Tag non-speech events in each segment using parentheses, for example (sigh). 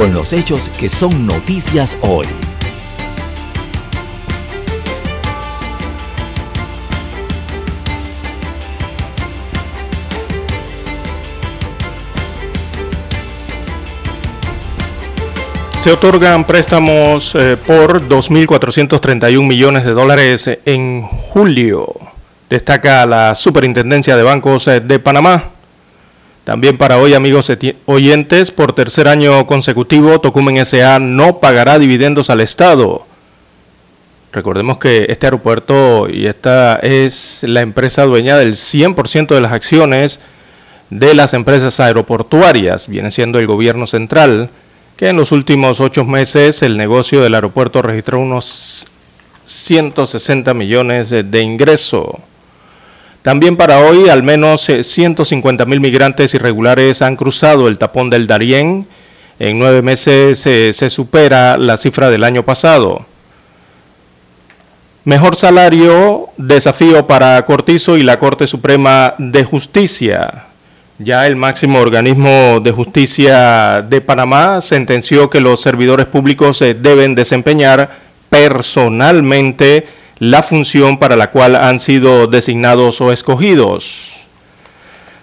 con los hechos que son noticias hoy. Se otorgan préstamos eh, por 2.431 millones de dólares en julio, destaca la Superintendencia de Bancos de Panamá. También para hoy, amigos oyentes, por tercer año consecutivo, Tocumen S.A. no pagará dividendos al Estado. Recordemos que este aeropuerto y esta es la empresa dueña del 100% de las acciones de las empresas aeroportuarias, viene siendo el gobierno central que en los últimos ocho meses el negocio del aeropuerto registró unos 160 millones de ingreso. También para hoy, al menos 150 eh, mil migrantes irregulares han cruzado el tapón del Darién. En nueve meses eh, se supera la cifra del año pasado. Mejor salario, desafío para Cortizo y la Corte Suprema de Justicia. Ya el máximo organismo de justicia de Panamá sentenció que los servidores públicos eh, deben desempeñar personalmente la función para la cual han sido designados o escogidos.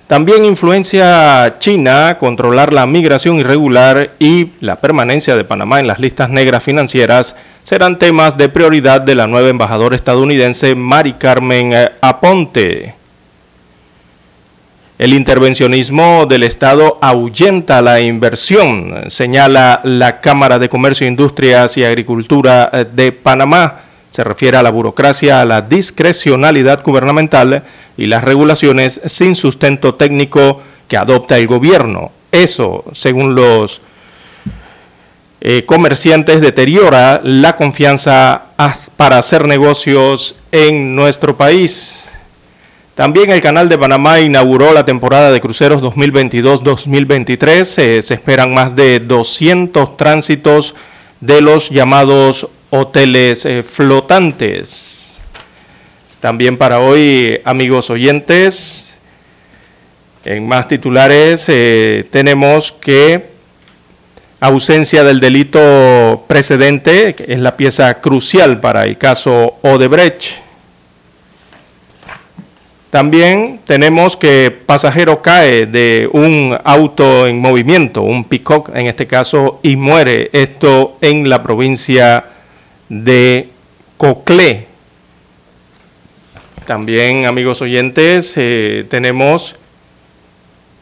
También influencia China controlar la migración irregular y la permanencia de Panamá en las listas negras financieras serán temas de prioridad de la nueva embajadora estadounidense Mari Carmen eh, Aponte. El intervencionismo del Estado ahuyenta la inversión, señala la Cámara de Comercio, Industrias y Agricultura eh, de Panamá. Se refiere a la burocracia, a la discrecionalidad gubernamental y las regulaciones sin sustento técnico que adopta el gobierno. Eso, según los eh, comerciantes, deteriora la confianza para hacer negocios en nuestro país. También el Canal de Panamá inauguró la temporada de cruceros 2022-2023. se esperan más de 200 tránsitos de los llamados hoteles eh, flotantes. También para hoy, amigos oyentes, en más titulares eh, tenemos que ausencia del delito precedente es la pieza crucial para el caso Odebrecht. También tenemos que pasajero cae de un auto en movimiento, un pick en este caso, y muere. Esto en la provincia de Coclé. También, amigos oyentes, eh, tenemos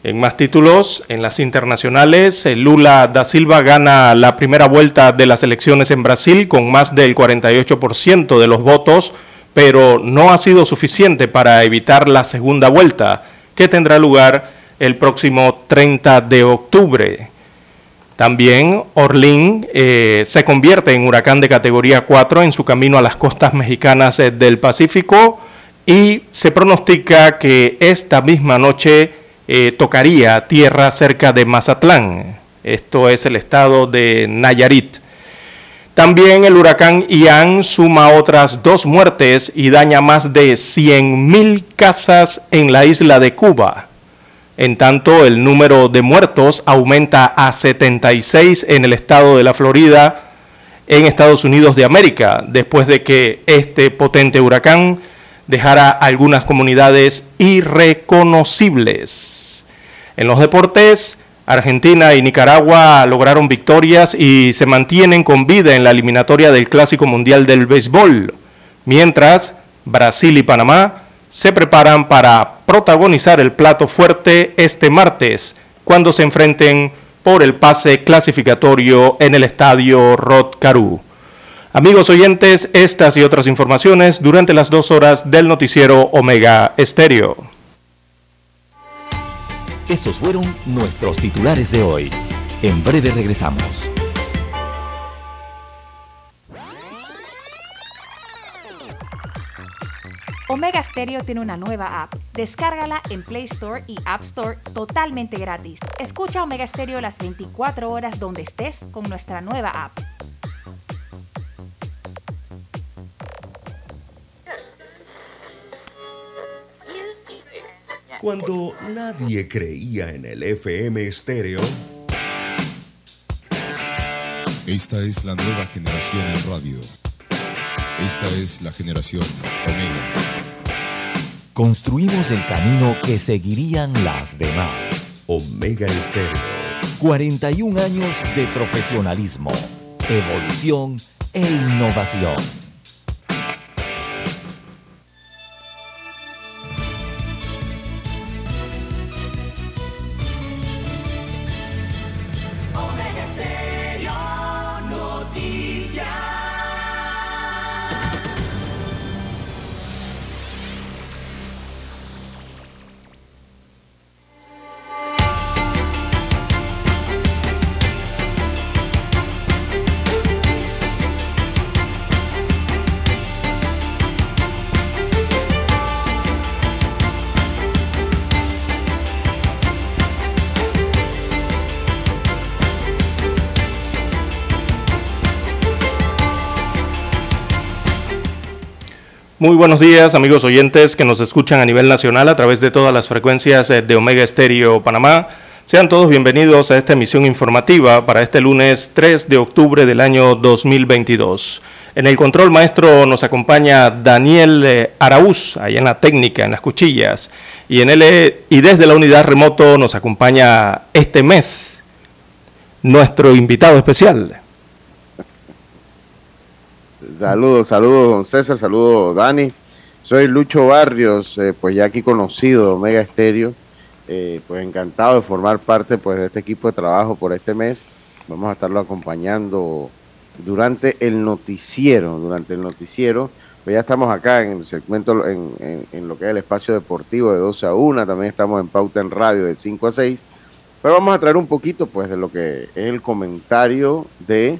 en más títulos, en las internacionales, eh, Lula da Silva gana la primera vuelta de las elecciones en Brasil con más del 48% de los votos pero no ha sido suficiente para evitar la segunda vuelta que tendrá lugar el próximo 30 de octubre. También Orlín eh, se convierte en huracán de categoría 4 en su camino a las costas mexicanas eh, del Pacífico y se pronostica que esta misma noche eh, tocaría tierra cerca de Mazatlán. Esto es el estado de Nayarit. También el huracán Ian suma otras dos muertes y daña más de 100.000 casas en la isla de Cuba. En tanto, el número de muertos aumenta a 76 en el estado de la Florida, en Estados Unidos de América, después de que este potente huracán dejara algunas comunidades irreconocibles. En los deportes, Argentina y Nicaragua lograron victorias y se mantienen con vida en la eliminatoria del Clásico Mundial del Béisbol, mientras Brasil y Panamá se preparan para protagonizar el plato fuerte este martes, cuando se enfrenten por el pase clasificatorio en el estadio Rod Caru. Amigos oyentes, estas y otras informaciones durante las dos horas del noticiero Omega Estéreo. Estos fueron nuestros titulares de hoy. En breve regresamos. Omega Stereo tiene una nueva app. Descárgala en Play Store y App Store totalmente gratis. Escucha Omega Stereo las 24 horas donde estés con nuestra nueva app. Cuando nadie creía en el FM estéreo, Esta es la nueva generación en radio. Esta es la generación Omega. Construimos el camino que seguirían las demás. Omega Estéreo. 41 años de profesionalismo, evolución e innovación. Muy buenos días, amigos oyentes que nos escuchan a nivel nacional a través de todas las frecuencias eh, de Omega Estéreo Panamá. Sean todos bienvenidos a esta emisión informativa para este lunes 3 de octubre del año 2022. En el control maestro nos acompaña Daniel eh, Araúz, allá en la técnica, en las cuchillas. Y, en él, eh, y desde la unidad remoto nos acompaña este mes nuestro invitado especial. Saludos, saludos, don César, saludos, Dani. Soy Lucho Barrios, eh, pues ya aquí conocido, de Omega Estéreo. Eh, pues encantado de formar parte pues de este equipo de trabajo por este mes. Vamos a estarlo acompañando durante el noticiero, durante el noticiero. Pues ya estamos acá en el segmento, en, en- lo que es el espacio deportivo de 12 a 1, también estamos en Pauta en Radio de 5 a 6. Pero vamos a traer un poquito pues de lo que es el comentario de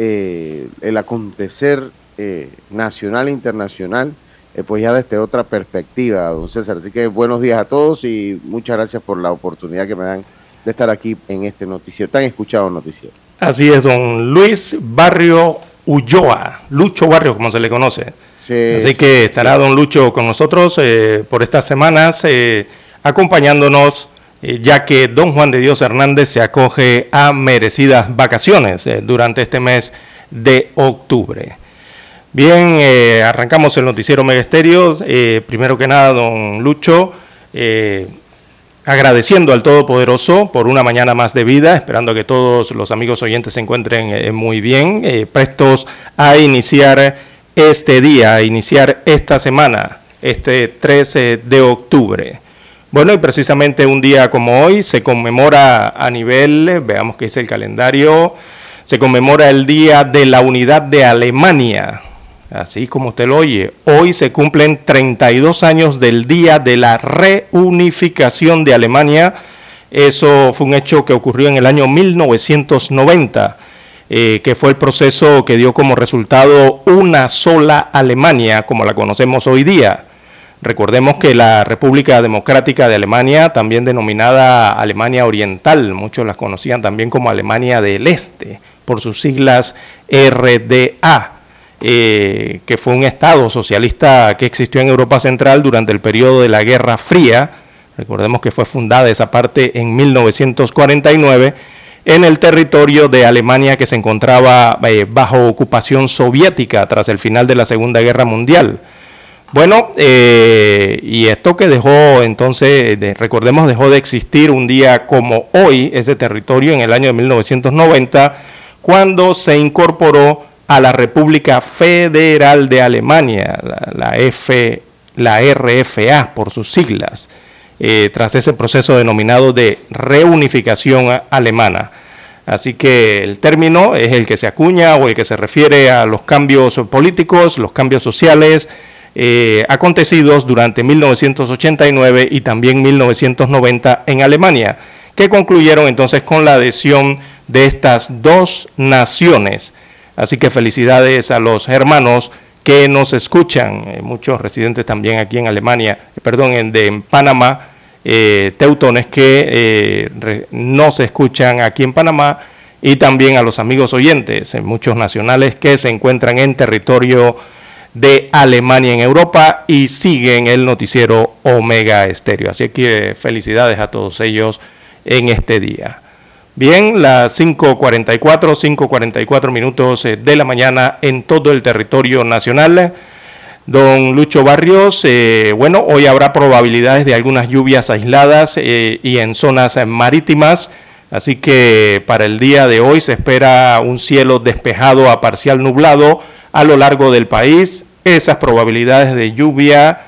eh, el acontecer eh, nacional e internacional, eh, pues ya desde otra perspectiva, don César. Así que buenos días a todos y muchas gracias por la oportunidad que me dan de estar aquí en este noticiero, tan escuchado noticiero. Así es, don Luis Barrio Ulloa, Lucho Barrio como se le conoce. Sí, Así que estará don Lucho con nosotros eh, por estas semanas, eh, acompañándonos, ya que don Juan de Dios Hernández se acoge a merecidas vacaciones eh, durante este mes de octubre. Bien, eh, arrancamos el noticiero Megesterio. Eh, primero que nada, don Lucho, eh, agradeciendo al Todopoderoso por una mañana más de vida, esperando que todos los amigos oyentes se encuentren eh, muy bien, eh, prestos a iniciar este día, a iniciar esta semana, este 13 de octubre. Bueno, y precisamente un día como hoy se conmemora a nivel, veamos qué dice el calendario, se conmemora el Día de la Unidad de Alemania. Así como usted lo oye, hoy se cumplen 32 años del Día de la Reunificación de Alemania. Eso fue un hecho que ocurrió en el año 1990, eh, que fue el proceso que dio como resultado una sola Alemania, como la conocemos hoy día. Recordemos que la República Democrática de Alemania, también denominada Alemania Oriental, muchos las conocían también como Alemania del Este, por sus siglas RDA, eh, que fue un Estado socialista que existió en Europa Central durante el periodo de la Guerra Fría. Recordemos que fue fundada esa parte en 1949 en el territorio de Alemania que se encontraba eh, bajo ocupación soviética tras el final de la Segunda Guerra Mundial. Bueno, eh, y esto que dejó entonces, de- recordemos, dejó de existir un día como hoy, ese territorio en el año de 1990, cuando se incorporó a la República Federal de Alemania, la, F, la RFA por sus siglas, eh, tras ese proceso denominado de reunificación alemana. Así que el término es el que se acuña o el que se refiere a los cambios políticos, los cambios sociales eh, acontecidos durante 1989 y también 1990 en Alemania, que concluyeron entonces con la adhesión de estas dos naciones. Así que felicidades a los hermanos que nos escuchan, eh, muchos residentes también aquí en Alemania, perdón, en, de, en Panamá, teutones que no se escuchan aquí en Panamá y también a los amigos oyentes, muchos nacionales que se encuentran en territorio de Alemania en Europa y siguen el noticiero Omega Estéreo. Así que felicidades a todos ellos en este día. Bien, las 5.44, 5.44 minutos eh, de la mañana en todo el territorio nacional. Don Lucho Barrios, eh, bueno, hoy habrá probabilidades de algunas lluvias aisladas eh, y en zonas marítimas, así que para el día de hoy se espera un cielo despejado a parcial nublado a lo largo del país. Esas probabilidades de lluvia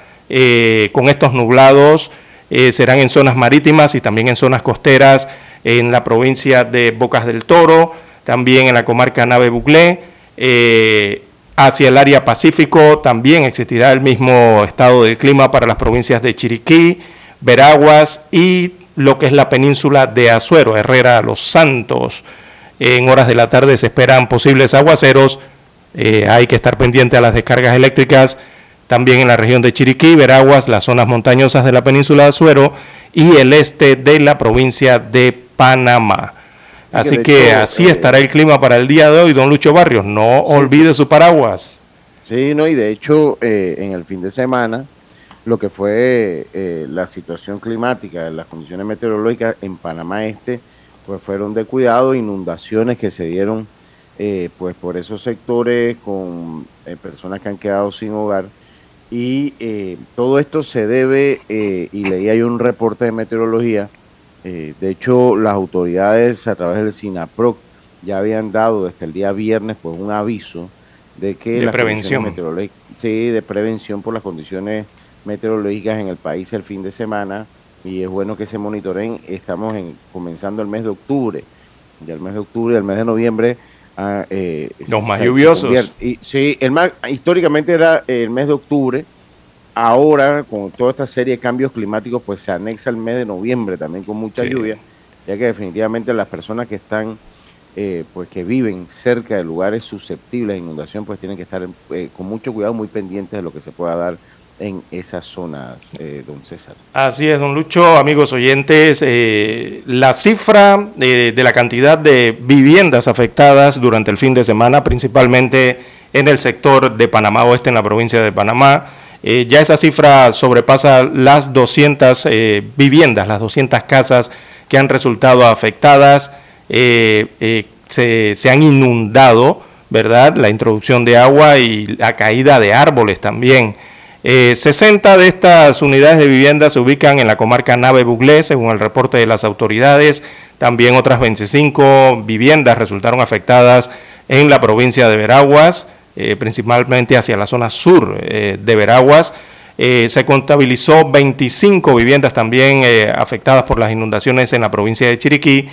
con estos nublados serán en zonas marítimas y también en zonas costeras en la provincia de Bocas del Toro, también en la comarca Nave Buclé. Eh, hacia el área Pacífico también existirá el mismo estado del clima para las provincias de Chiriquí, Veraguas y lo que es la península de Azuero, Herrera, Los Santos. En horas de la tarde se esperan posibles aguaceros. Eh, hay que estar pendiente a las descargas eléctricas también en la región de Chiriquí, Veraguas, las zonas montañosas de la península de Azuero y el este de la provincia de Panamá. Así que, así eh, estará el clima para el día de hoy, don Lucho Barrios. No olvide su paraguas. Sí, no, y de hecho, eh, en el fin de semana, lo que fue eh, la situación climática, las condiciones meteorológicas en Panamá Este, pues fueron de cuidado, inundaciones que se dieron pues por esos sectores con personas que han quedado sin hogar. Y todo esto se debe, y leí ahí un reporte de meteorología, eh, de hecho, las autoridades a través del SINAPROC ya habían dado desde el día viernes pues un aviso de que de prevención sí, de prevención por las condiciones meteorológicas en el país el fin de semana y es bueno que se monitoreen. Estamos en, comenzando el mes de octubre, ya el mes de octubre, el mes de noviembre. Ah, eh, Los más lluviosos. Y, sí, el más, históricamente era el mes de octubre ahora, con toda esta serie de cambios climáticos, pues se anexa el mes de noviembre también con mucha lluvia, ya que definitivamente las personas que están, eh, pues que viven cerca de lugares susceptibles a inundación, pues tienen que estar eh, con mucho cuidado, muy pendientes de lo que se pueda dar en esas zonas, eh, don César. Así es, don Lucho, amigos oyentes, la cifra de la cantidad de viviendas afectadas durante el fin de semana, principalmente en el sector de Panamá Oeste, en la provincia de Panamá, eh, ya esa cifra sobrepasa las 200 eh, viviendas, las 200 casas que han resultado afectadas, eh, se, se, han inundado, ¿verdad? La introducción de agua y la caída de árboles también. 60 de estas unidades de vivienda se ubican en la comarca Nave Buglé, según el reporte de las autoridades. También otras 25 viviendas resultaron afectadas en la provincia de Veraguas. Eh, principalmente hacia la zona sur eh, de Veraguas. Eh, se contabilizó 25 viviendas también afectadas por las inundaciones en la provincia de Chiriquí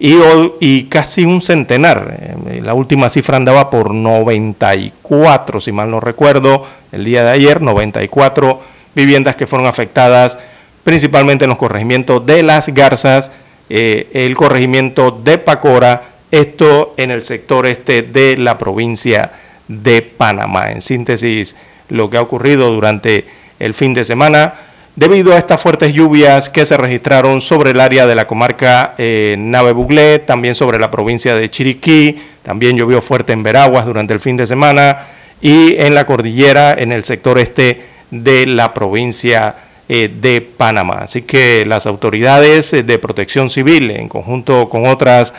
y, casi un centenar. la última cifra andaba por 94, si mal no recuerdo, el día de ayer, 94 viviendas que fueron afectadas principalmente en los corregimientos de Las Garzas, el corregimiento de Pacora, esto en el sector este de la provincia de Panamá. En síntesis, lo que ha ocurrido durante el fin de semana debido a estas fuertes lluvias que se registraron sobre el área de la comarca eh, Nave Buglé, también sobre la provincia de Chiriquí, también llovió fuerte en Veraguas durante el fin de semana y en la cordillera en el sector este de la provincia eh, de Panamá. Así que las autoridades de protección civil, en conjunto con otras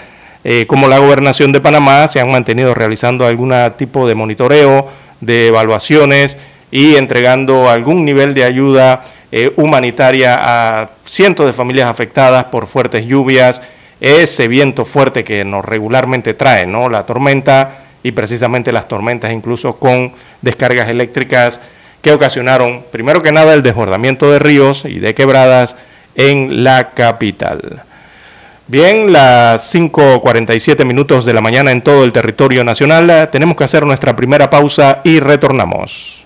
eh, como la gobernación de Panamá, se han mantenido realizando algún tipo de monitoreo, de evaluaciones y entregando algún nivel de ayuda eh, humanitaria a cientos de familias afectadas por fuertes lluvias, ese viento fuerte que nos regularmente trae, ¿no? La tormenta y precisamente las tormentas incluso con descargas eléctricas que ocasionaron, primero que nada, el desbordamiento de ríos y de quebradas en la capital. Bien, las 5.47 minutos de la mañana en todo el territorio nacional. Tenemos que hacer nuestra primera pausa y retornamos.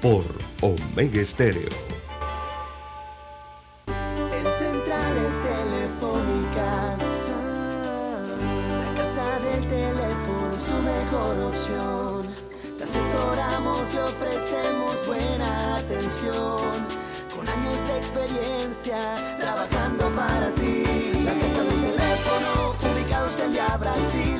Por Omega Estéreo. En centrales telefónicas, la casa del teléfono es tu mejor opción. Te asesoramos y ofrecemos buena atención. Con años de experiencia, trabajando para ti. La casa del teléfono, ubicados en ya Brasil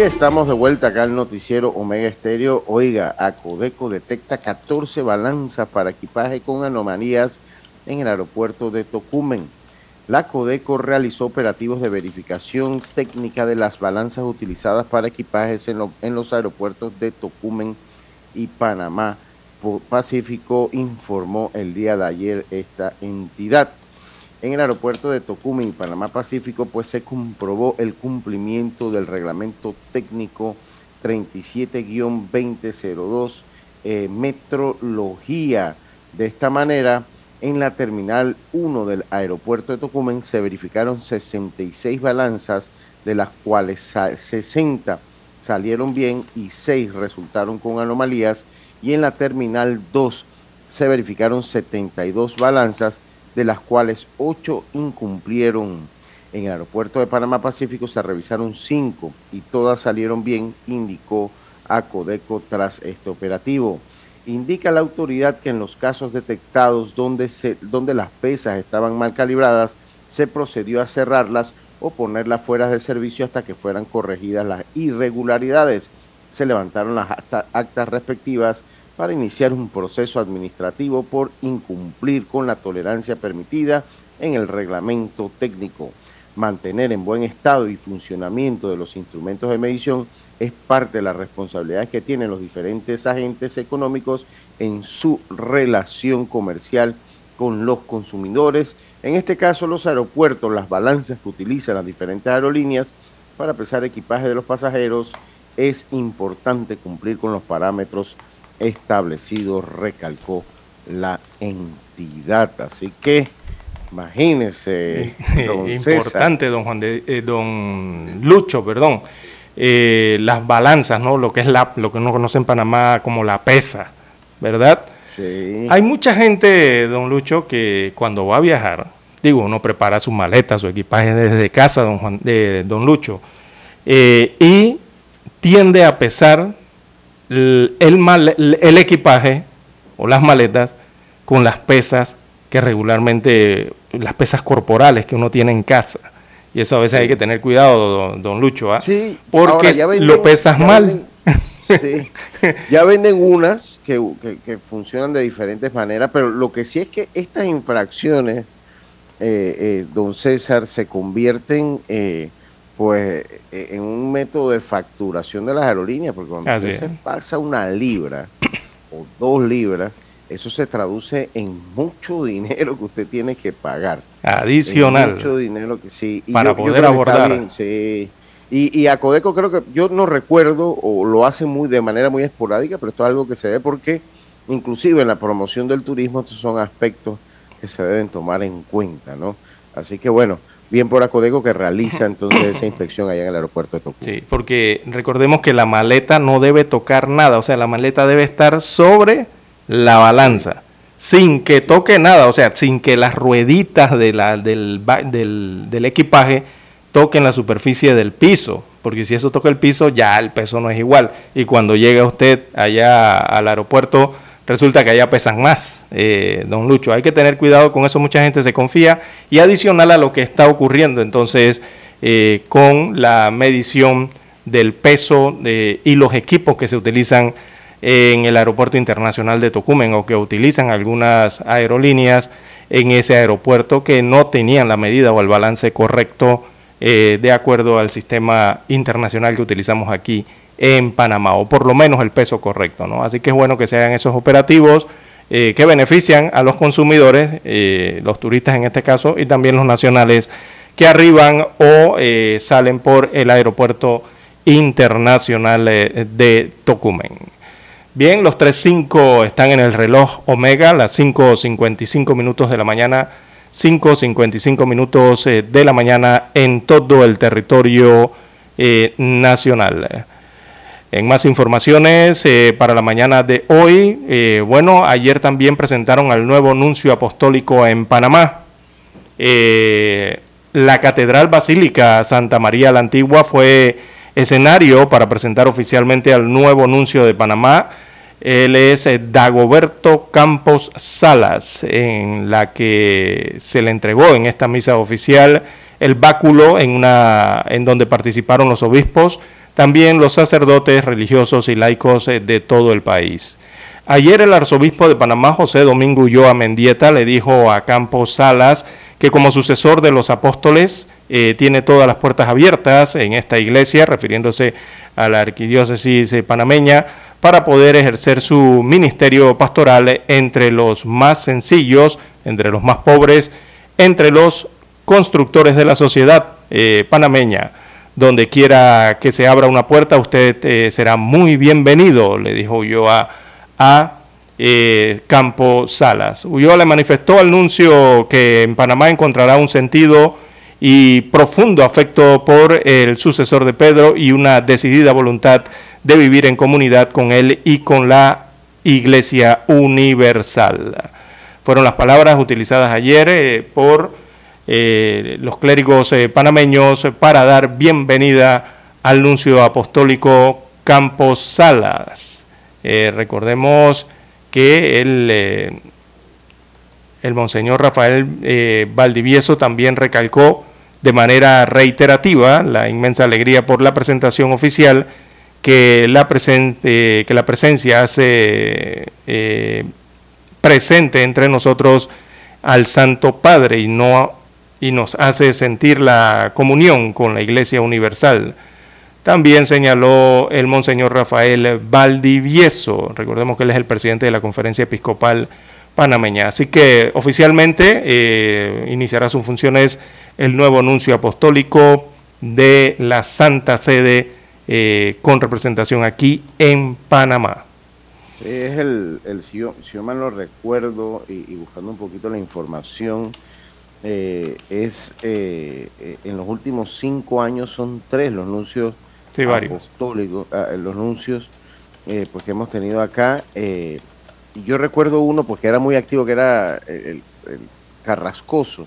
Estamos de vuelta acá al noticiero Omega Estéreo. Oiga, Acodeco detecta 14 balanzas para equipaje con anomalías en el aeropuerto de Tocumen. La Codeco realizó operativos de verificación técnica de las balanzas utilizadas para equipajes en, lo- en los aeropuertos de Tocumen y Panamá. Pacífico informó el día de ayer esta entidad. En el aeropuerto de Tocumen Panamá Pacífico, pues se comprobó el cumplimiento del reglamento técnico 37-2002, eh, metrología. De esta manera, en la terminal 1 del aeropuerto de Tocumen se verificaron 66 balanzas, de las cuales sa- 60 salieron bien y 6 resultaron con anomalías. Y en la terminal 2 se verificaron 72 balanzas, de las cuales 8 incumplieron. En el aeropuerto de Panamá Pacífico se revisaron 5 y todas salieron bien, indicó Acodeco tras este operativo. Indica la autoridad que en los casos detectados donde, se, donde las pesas estaban mal calibradas, se procedió a cerrarlas o ponerlas fuera de servicio hasta que fueran corregidas las irregularidades. Se levantaron las acta- actas respectivas para iniciar un proceso administrativo por incumplir con la tolerancia permitida en el reglamento técnico. Mantener en buen estado y funcionamiento de los instrumentos de medición es parte de las responsabilidades que tienen los diferentes agentes económicos en su relación comercial con los consumidores. En este caso, los aeropuertos, las balanzas que utilizan las diferentes aerolíneas para pesar equipaje de los pasajeros, es importante cumplir con los parámetros establecidos, recalcó la entidad. Así que, (laughs) don César. Importante, don Juan de, eh, don Lucho, perdón. Eh, las balanzas, ¿no? Lo que es la, lo que uno conoce en Panamá como la pesa, ¿verdad? Sí. Hay mucha gente, don Lucho, que cuando va a viajar, digo, uno prepara su maleta, su equipaje desde casa, don Juan, de don Lucho, eh, y tiende a pesar el, el equipaje o las maletas con las pesas que regularmente, las pesas corporales que uno tiene en casa. Y eso a veces hay que tener cuidado, don, don Lucho, ¿ah? Sí, porque venden- lo pesas ya mal. venden- sí, ya venden unas que, que- que funcionan de diferentes maneras, pero lo que sí es que estas infracciones eh, eh, don César, se convierten eh, pues eh, en un método de facturación de las aerolíneas, porque cuando Así usted se pasa una libra (coughs) o dos libras, eso se traduce en mucho dinero que usted tiene que pagar. En Adicional. mucho dinero que sí. Y Para yo- poder creo que está abordar. bien, sí. Y, y a Codeco creo que yo no recuerdo o lo hace muy de manera muy esporádica, pero esto es algo que se ve porque inclusive en la promoción del turismo estos son aspectos que se deben tomar en cuenta, ¿no? Así que bueno, bien por Acodeco que realiza (laughs) entonces esa inspección allá en el aeropuerto de Tocumen. Sí, porque recordemos que la maleta no debe tocar nada, o sea, la maleta debe estar sobre la balanza, sin que toque nada, o sea, sin que las rueditas de la, del, del, del equipaje toquen la superficie del piso, porque si eso toca el piso, ya el peso no es igual. Y cuando llega usted allá al aeropuerto, resulta que allá pesan más, eh, don Lucho. Hay que tener cuidado con eso, mucha gente se confía. Y adicional a lo que está ocurriendo, entonces, eh, con la medición del peso eh, y los equipos que se utilizan en el aeropuerto internacional de Tocumen o que utilizan algunas aerolíneas en ese aeropuerto que no tenían la medida o el balance correcto eh, de acuerdo al sistema internacional que utilizamos aquí en Panamá, o por lo menos el peso correcto, ¿no? Así que es bueno que se hagan esos operativos eh, que benefician a los consumidores, eh, los turistas en este caso, y también los nacionales que arriban o salen por el aeropuerto internacional de Tocumen. Bien, los 3.5 están en el reloj Omega, las 5.55 minutos de la mañana, 5.55 minutos eh, de la mañana en todo el territorio eh, nacional. En más informaciones eh, para la mañana de hoy, bueno, ayer también presentaron al nuevo nuncio apostólico en Panamá. La Catedral Basílica Santa María la Antigua fue escenario para presentar oficialmente al nuevo nuncio de Panamá. Él es Dagoberto Campos Salas, en la que se le entregó en esta misa oficial el báculo en, una, en donde participaron los obispos, también los sacerdotes religiosos y laicos eh, de todo el país. Ayer el arzobispo de Panamá, José Domingo Ulloa Mendieta, le dijo a Campos Salas que como sucesor de los apóstoles eh, tiene todas las puertas abiertas en esta iglesia, refiriéndose a la arquidiócesis eh, panameña, para poder ejercer su ministerio pastoral entre los más sencillos, entre los más pobres, entre los constructores de la sociedad eh, panameña. Donde quiera que se abra una puerta, usted eh, será muy bienvenido, le dijo Ulloa a eh, Campo Salas. Ulloa le manifestó al nuncio que en Panamá encontrará un sentido y profundo afecto por el sucesor de Pedro y una decidida voluntad de vivir en comunidad con él y con la Iglesia Universal. Fueron las palabras utilizadas ayer eh, por eh, los clérigos eh, panameños para dar bienvenida al nuncio apostólico Campos Salas. Recordemos que el, el monseñor Rafael Valdivieso también recalcó de manera reiterativa la inmensa alegría por la presentación oficial que la, presen- eh, que la presencia hace eh, presente entre nosotros al Santo Padre y, no, y nos hace sentir la comunión con la Iglesia Universal. También señaló el monseñor Rafael Valdivieso, recordemos que él es el presidente de la Conferencia Episcopal Panameña. Así que oficialmente eh, iniciará sus funciones el nuevo nuncio apostólico de la Santa Sede eh, con representación aquí en Panamá. Es el, el si, yo, si yo mal lo recuerdo y, y buscando un poquito la información, eh, es eh, eh, en los últimos cinco años son tres los nuncios Sí, varios. apostólicos, ah, los nuncios eh, pues que hemos tenido acá. eh, y yo recuerdo uno porque era muy activo, que era el, el Carrascoso,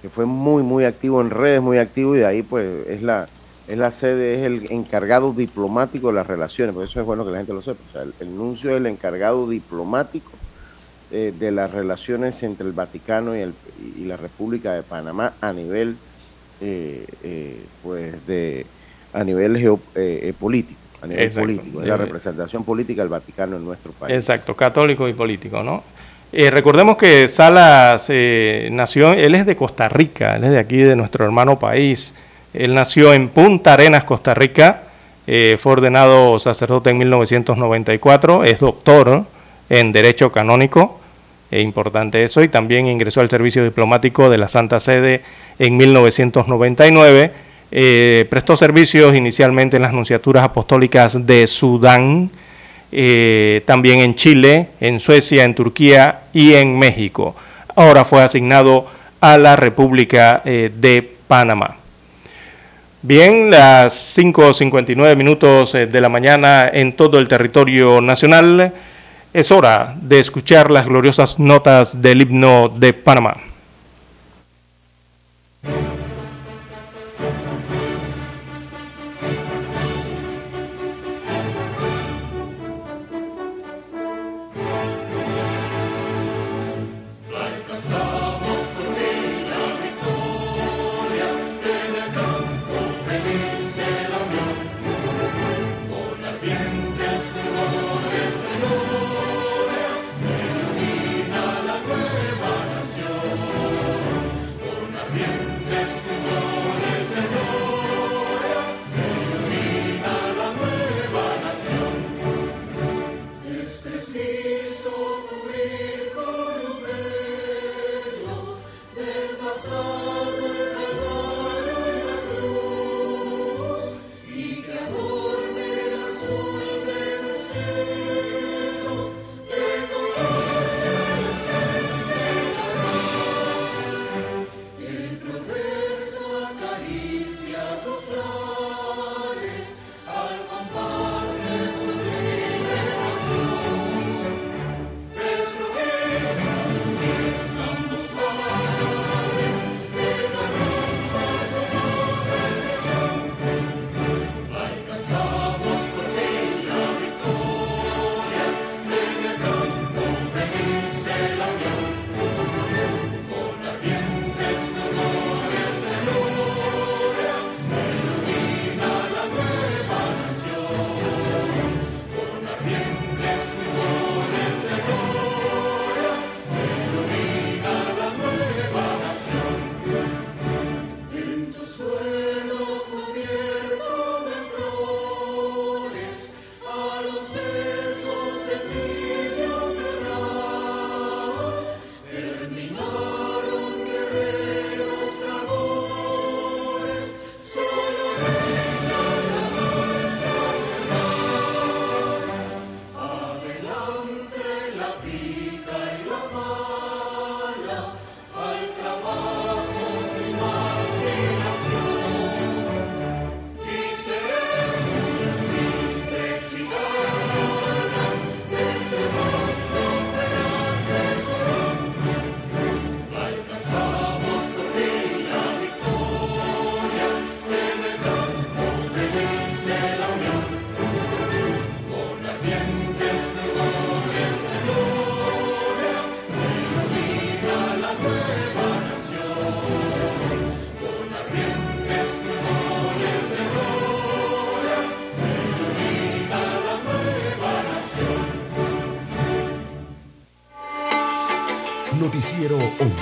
que fue muy, muy activo en redes, muy activo y de ahí pues es la, es la sede, es el encargado diplomático de las relaciones, por eso es bueno que la gente lo sepa. O sea, el, el nuncio es el encargado diplomático eh, de las relaciones entre el Vaticano y, el, y la República de Panamá a nivel, eh, eh, pues de, a nivel geo- político, a nivel Exacto. político, es la representación política del Vaticano en nuestro país. Exacto, católico y político, ¿no? Eh, recordemos que Salas eh, nació, él es de Costa Rica, él es de aquí, de nuestro hermano país. Él nació en Punta Arenas, Costa Rica, eh, fue ordenado sacerdote en 1994, es doctor en Derecho Canónico, es importante eso, y también ingresó al servicio diplomático de la Santa Sede en 1999. prestó servicios inicialmente en las nunciaturas apostólicas de Sudán, eh, también en Chile, en Suecia, en Turquía y en México. Ahora fue asignado a la República eh, de Panamá. Bien, las 5.59 minutos eh, de la mañana en todo el territorio nacional. Es hora de escuchar las gloriosas notas del himno de Panamá.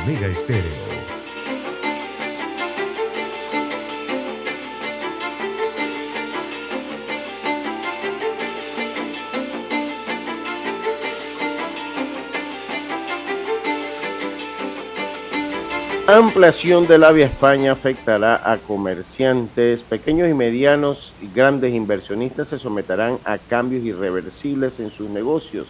Omega Estéreo. ampliación de la Vía España afectará a comerciantes, pequeños y medianos y grandes inversionistas se someterán a cambios irreversibles en sus negocios.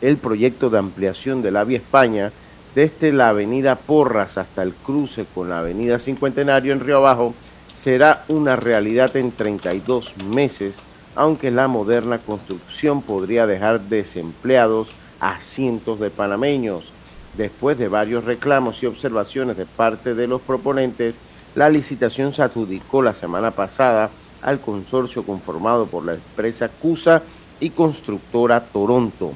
El proyecto de ampliación de la Vía España desde la avenida Porras hasta el cruce con la avenida Cincuentenario en Río Abajo será una realidad en 32 meses, aunque la moderna construcción podría dejar desempleados a cientos de panameños. Después de varios reclamos y observaciones de parte de los proponentes, la licitación se adjudicó la semana pasada al consorcio conformado por la empresa CUSA y constructora Toronto.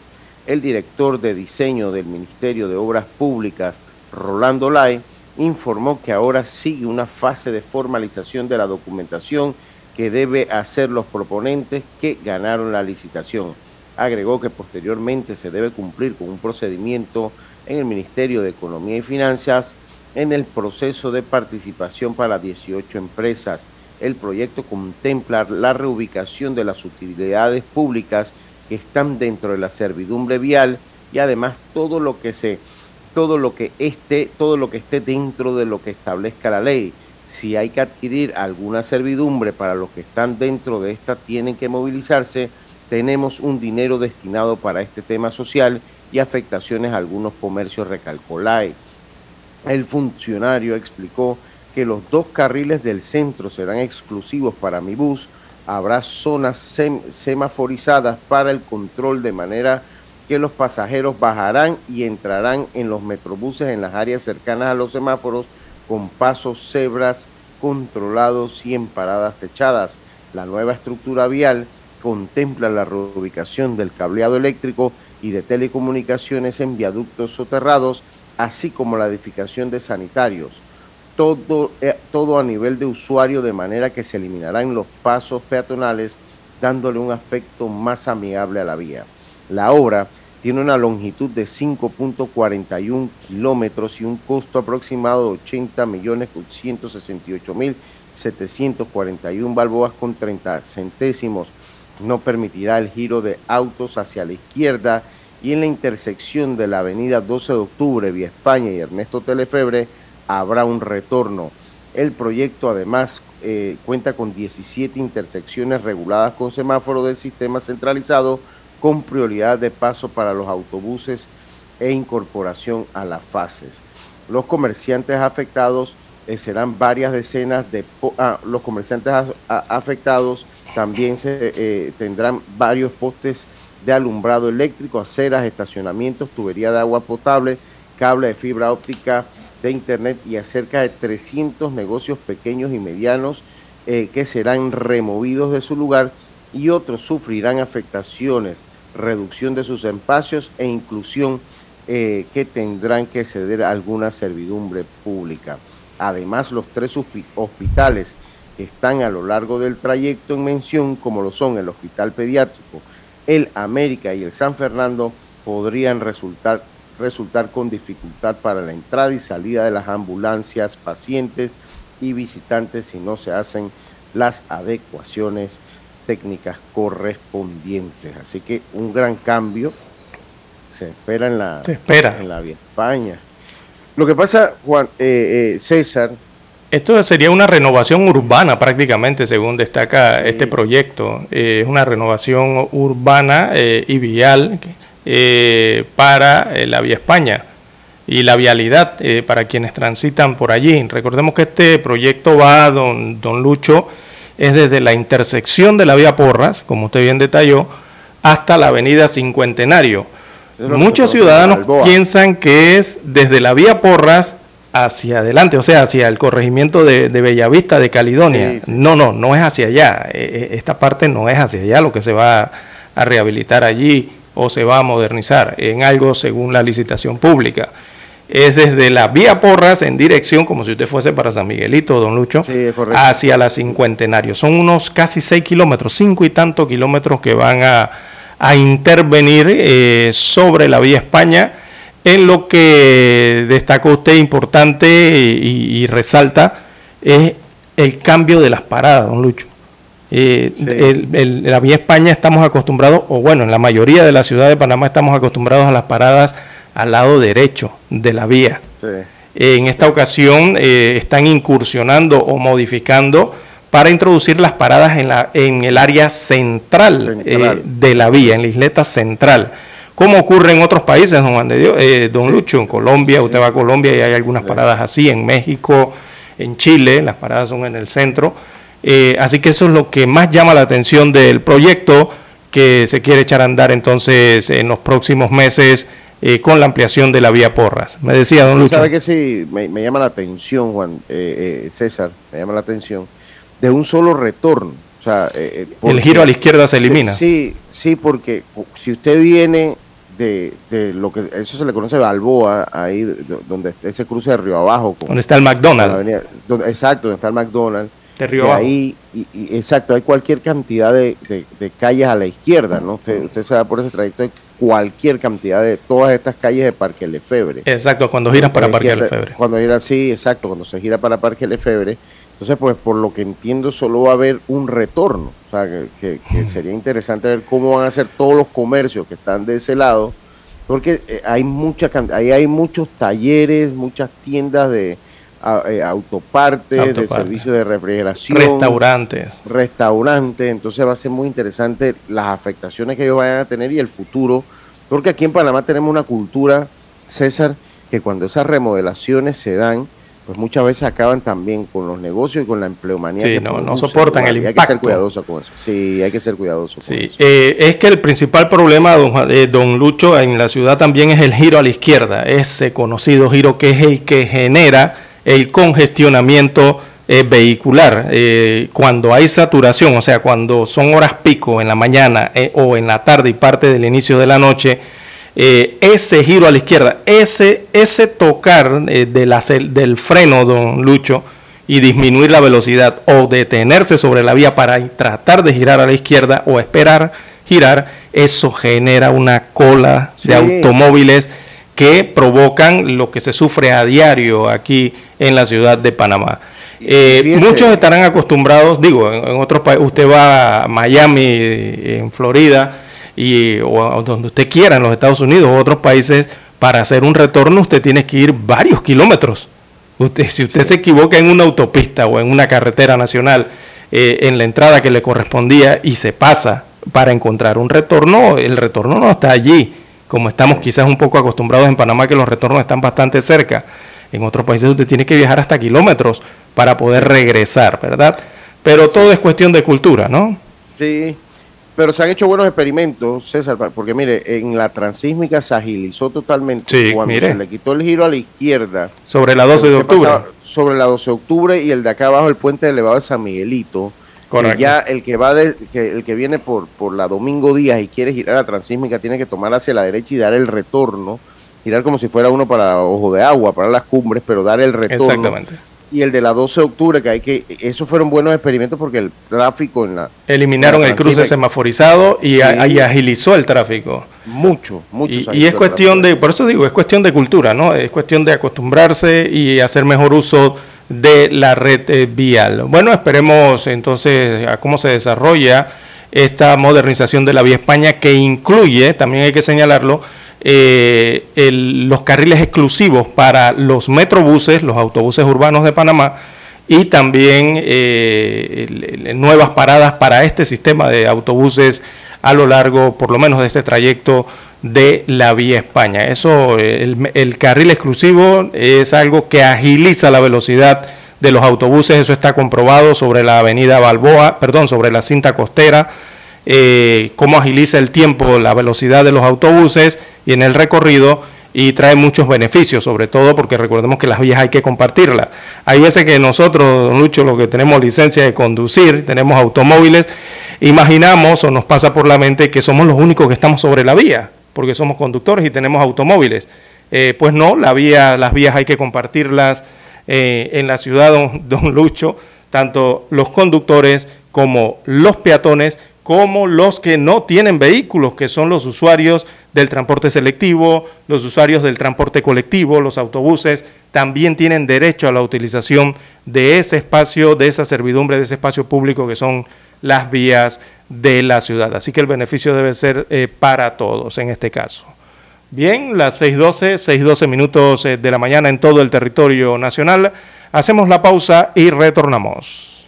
El director de diseño del Ministerio de Obras Públicas, Rolando Lai, informó que ahora sigue una fase de formalización de la documentación que debe hacer los proponentes que ganaron la licitación. Agregó que posteriormente se debe cumplir con un procedimiento en el Ministerio de Economía y Finanzas en el proceso de participación para 18 empresas. El proyecto contempla la reubicación de las utilidades públicas que están dentro de la servidumbre vial y además todo lo que se todo lo que esté todo lo que esté dentro de lo que establezca la ley. Si hay que adquirir alguna servidumbre para los que están dentro de esta tienen que movilizarse, tenemos un dinero destinado para este tema social y afectaciones a algunos comercios recalcolay. El funcionario explicó que los dos carriles del centro serán exclusivos para mi bus, habrá zonas semaforizadas para el control de manera que los pasajeros bajarán y entrarán en los metrobuses en las áreas cercanas a los semáforos con pasos cebras controlados y en paradas fechadas. La nueva estructura vial contempla la reubicación del cableado eléctrico y de telecomunicaciones en viaductos soterrados, así como la edificación de sanitarios. Todo, eh, todo a nivel de usuario, de manera que se eliminarán los pasos peatonales, dándole un aspecto más amigable a la vía. La obra tiene una longitud de 5.41 kilómetros y un costo aproximado de 80 millones 168 mil 741 balboas con 30 centésimos. No permitirá el giro de autos hacia la izquierda y en la intersección de la avenida 12 de octubre, Vía España y Ernesto Telefebre habrá un retorno. El proyecto además eh, cuenta con 17 intersecciones reguladas con semáforo del sistema centralizado con prioridad de paso para los autobuses e incorporación a las fases. Los comerciantes afectados eh, serán varias decenas de... Ah, los comerciantes afectados también se, eh, tendrán varios postes de alumbrado eléctrico, aceras, estacionamientos, tubería de agua potable, cable de fibra óptica de internet y acerca de 300 negocios pequeños y medianos eh, que serán removidos de su lugar y otros sufrirán afectaciones reducción de sus espacios e inclusión eh, que tendrán que ceder a alguna servidumbre pública. Además, los tres hospitales que están a lo largo del trayecto en mención, como lo son el Hospital Pediátrico, el América y el San Fernando, podrían resultar, resultar con dificultad para la entrada y salida de las ambulancias, pacientes y visitantes si no se hacen las adecuaciones técnicas correspondientes. Así que un gran cambio se espera en la, espera. En la Vía España. Lo que pasa, Juan eh, eh, César. Esto sería una renovación urbana prácticamente, según destaca este proyecto. Eh, es una renovación urbana y vial para la Vía España y la vialidad para quienes transitan por allí. Recordemos que este proyecto va, don, don Lucho, es desde la intersección de la vía Porras, como usted bien detalló, hasta la avenida Cincuentenario. Muchos ciudadanos piensan que es desde la vía Porras hacia adelante, o sea, hacia el corregimiento de, Bellavista, de Caledonia. No, no, no es hacia allá. E, e, esta parte no es hacia allá lo que se va a rehabilitar allí o se va a modernizar en algo según la licitación pública es desde la vía Porras en dirección, como si usted fuese para San Miguelito, don Lucho, hacia la Cincuentenario. Son unos casi seis kilómetros, cinco y tantos kilómetros que van a, intervenir eh, sobre la vía España. En lo que destaca usted importante y, resalta es el cambio de las paradas, don Lucho. Eh, la vía España estamos acostumbrados, o bueno, en la mayoría de la ciudad de Panamá estamos acostumbrados a las paradas al lado derecho de la vía. En esta ocasión eh, están incursionando o modificando para introducir las paradas en, la, en el área central, eh, de la vía, en la isleta central. Como ocurre en otros países, don Juan de Dios, eh, don Lucho, en Colombia, usted va a Colombia y hay algunas paradas así, en México, en Chile, las paradas son en el centro. Así que eso es lo que más llama la atención del proyecto que se quiere echar a andar entonces en los próximos meses eh, con la ampliación de la vía Porras. Me decía don Lucho. ¿Sabe que sí? Me, llama la atención, Juan eh, eh, César, me llama la atención, de un solo retorno. O sea, el giro a la izquierda se elimina. Sí, sí, porque si usted viene de, lo que eso se le conoce Balboa, ahí donde ese cruce de Río Abajo. donde está el McDonald's. exacto, donde está el McDonald's. De Río Abajo. Ahí, y, exacto, hay cualquier cantidad de, calles a la izquierda, ¿no? Usted, usted se va por ese trayecto, cualquier cantidad de todas estas calles de Parque Lefebre. Exacto, cuando giras para Parque Lefebre. Cuando gira, sí, exacto, cuando se gira para Parque Lefebre. Entonces, pues por lo que entiendo, solo va a haber un retorno. O sea, que, que, sería interesante ver cómo van a ser todos los comercios que están de ese lado, porque eh, hay mucha ahí hay muchos talleres, muchas tiendas de, eh, autopartes, de servicios de refrigeración, restaurantes. Restaurantes, entonces va a ser muy interesante las afectaciones que ellos vayan a tener y el futuro, porque aquí en Panamá tenemos una cultura, César, que cuando esas remodelaciones se dan, pues muchas veces acaban también con los negocios y con la empleomanía. Sí, no, no soportan el impacto. Hay que ser cuidadoso con eso. Sí, hay que ser cuidadoso. sí, eh, es que el principal problema, don, eh, don Lucho, en la ciudad también es el giro a la izquierda, ese conocido giro que es el que genera el congestionamiento eh, vehicular. Eh, cuando hay saturación, o sea, cuando son horas pico en la mañana eh, o en la tarde y parte del inicio de la noche, ese giro a la izquierda, ese, ese tocar de la, del freno, don Lucho, y disminuir la velocidad o detenerse sobre la vía para tratar de girar a la izquierda o esperar girar, eso genera una cola de automóviles que provocan lo que se sufre a diario aquí en la ciudad de Panamá. Eh, muchos estarán acostumbrados, digo, en, otros países, usted va a Miami, en Florida, y, o donde usted quiera, en los Estados Unidos o otros países, para hacer un retorno usted tiene que ir varios kilómetros. Usted, si usted se equivoca en una autopista o en una carretera nacional, eh, en la entrada que le correspondía y se pasa para encontrar un retorno, el retorno no está allí como estamos quizás un poco acostumbrados en Panamá, que los retornos están bastante cerca. En otros países usted tiene que viajar hasta kilómetros para poder regresar, ¿verdad? Pero todo es cuestión de cultura, ¿no? Sí, pero se han hecho buenos experimentos, César, porque mire, en la transísmica se agilizó totalmente sí, cuando mire. se le quitó el giro a la izquierda. Sobre la 12 de octubre. sobre la 12 de octubre y el de acá abajo, el puente elevado de San Miguelito ya el que va de, que el que viene por, por la Domingo Díaz y quiere girar a Transísmica tiene que tomar hacia la derecha y dar el retorno, girar como si fuera uno para Ojo de Agua, para las cumbres, pero dar el retorno. Exactamente. Y el de la 12 de octubre, que hay que, esos fueron buenos experimentos porque el tráfico en la... Eliminaron el cruce semaforizado y, agilizó el tráfico. Mucho, mucho. Y, y es cuestión de, por eso digo, es cuestión de cultura, ¿no? Es cuestión de acostumbrarse y hacer mejor uso de la red eh, vial. Bueno, esperemos entonces a cómo se desarrolla esta modernización de la vía España que incluye, también hay que señalarlo, eh, los carriles exclusivos para los metrobuses, los autobuses urbanos de Panamá y también eh, nuevas paradas para este sistema de autobuses a lo largo, por lo menos, de este trayecto de la vía España. Eso, el, carril exclusivo es algo que agiliza la velocidad de los autobuses, eso está comprobado sobre la avenida Balboa, perdón, sobre la cinta costera, eh, cómo agiliza el tiempo, la velocidad de los autobuses y en el recorrido y trae muchos beneficios, sobre todo porque recordemos que las vías hay que compartirlas. Hay veces que nosotros, don Lucho, los que tenemos licencia de conducir, tenemos automóviles, imaginamos o nos pasa por la mente que somos los únicos que estamos sobre la vía porque somos conductores y tenemos automóviles. Eh, pues no, la vía, las vías hay que compartirlas eh, en la ciudad, don, don Lucho, tanto los conductores como los peatones, como los que no tienen vehículos, que son los usuarios del transporte selectivo, los usuarios del transporte colectivo, los autobuses, también tienen derecho a la utilización de ese espacio, de esa servidumbre, de ese espacio público que son las vías de la ciudad. Así que el beneficio debe ser eh, para todos en este caso. Bien, las 6.12, 6.12 minutos eh, de la mañana en todo el territorio nacional. Hacemos la pausa y retornamos.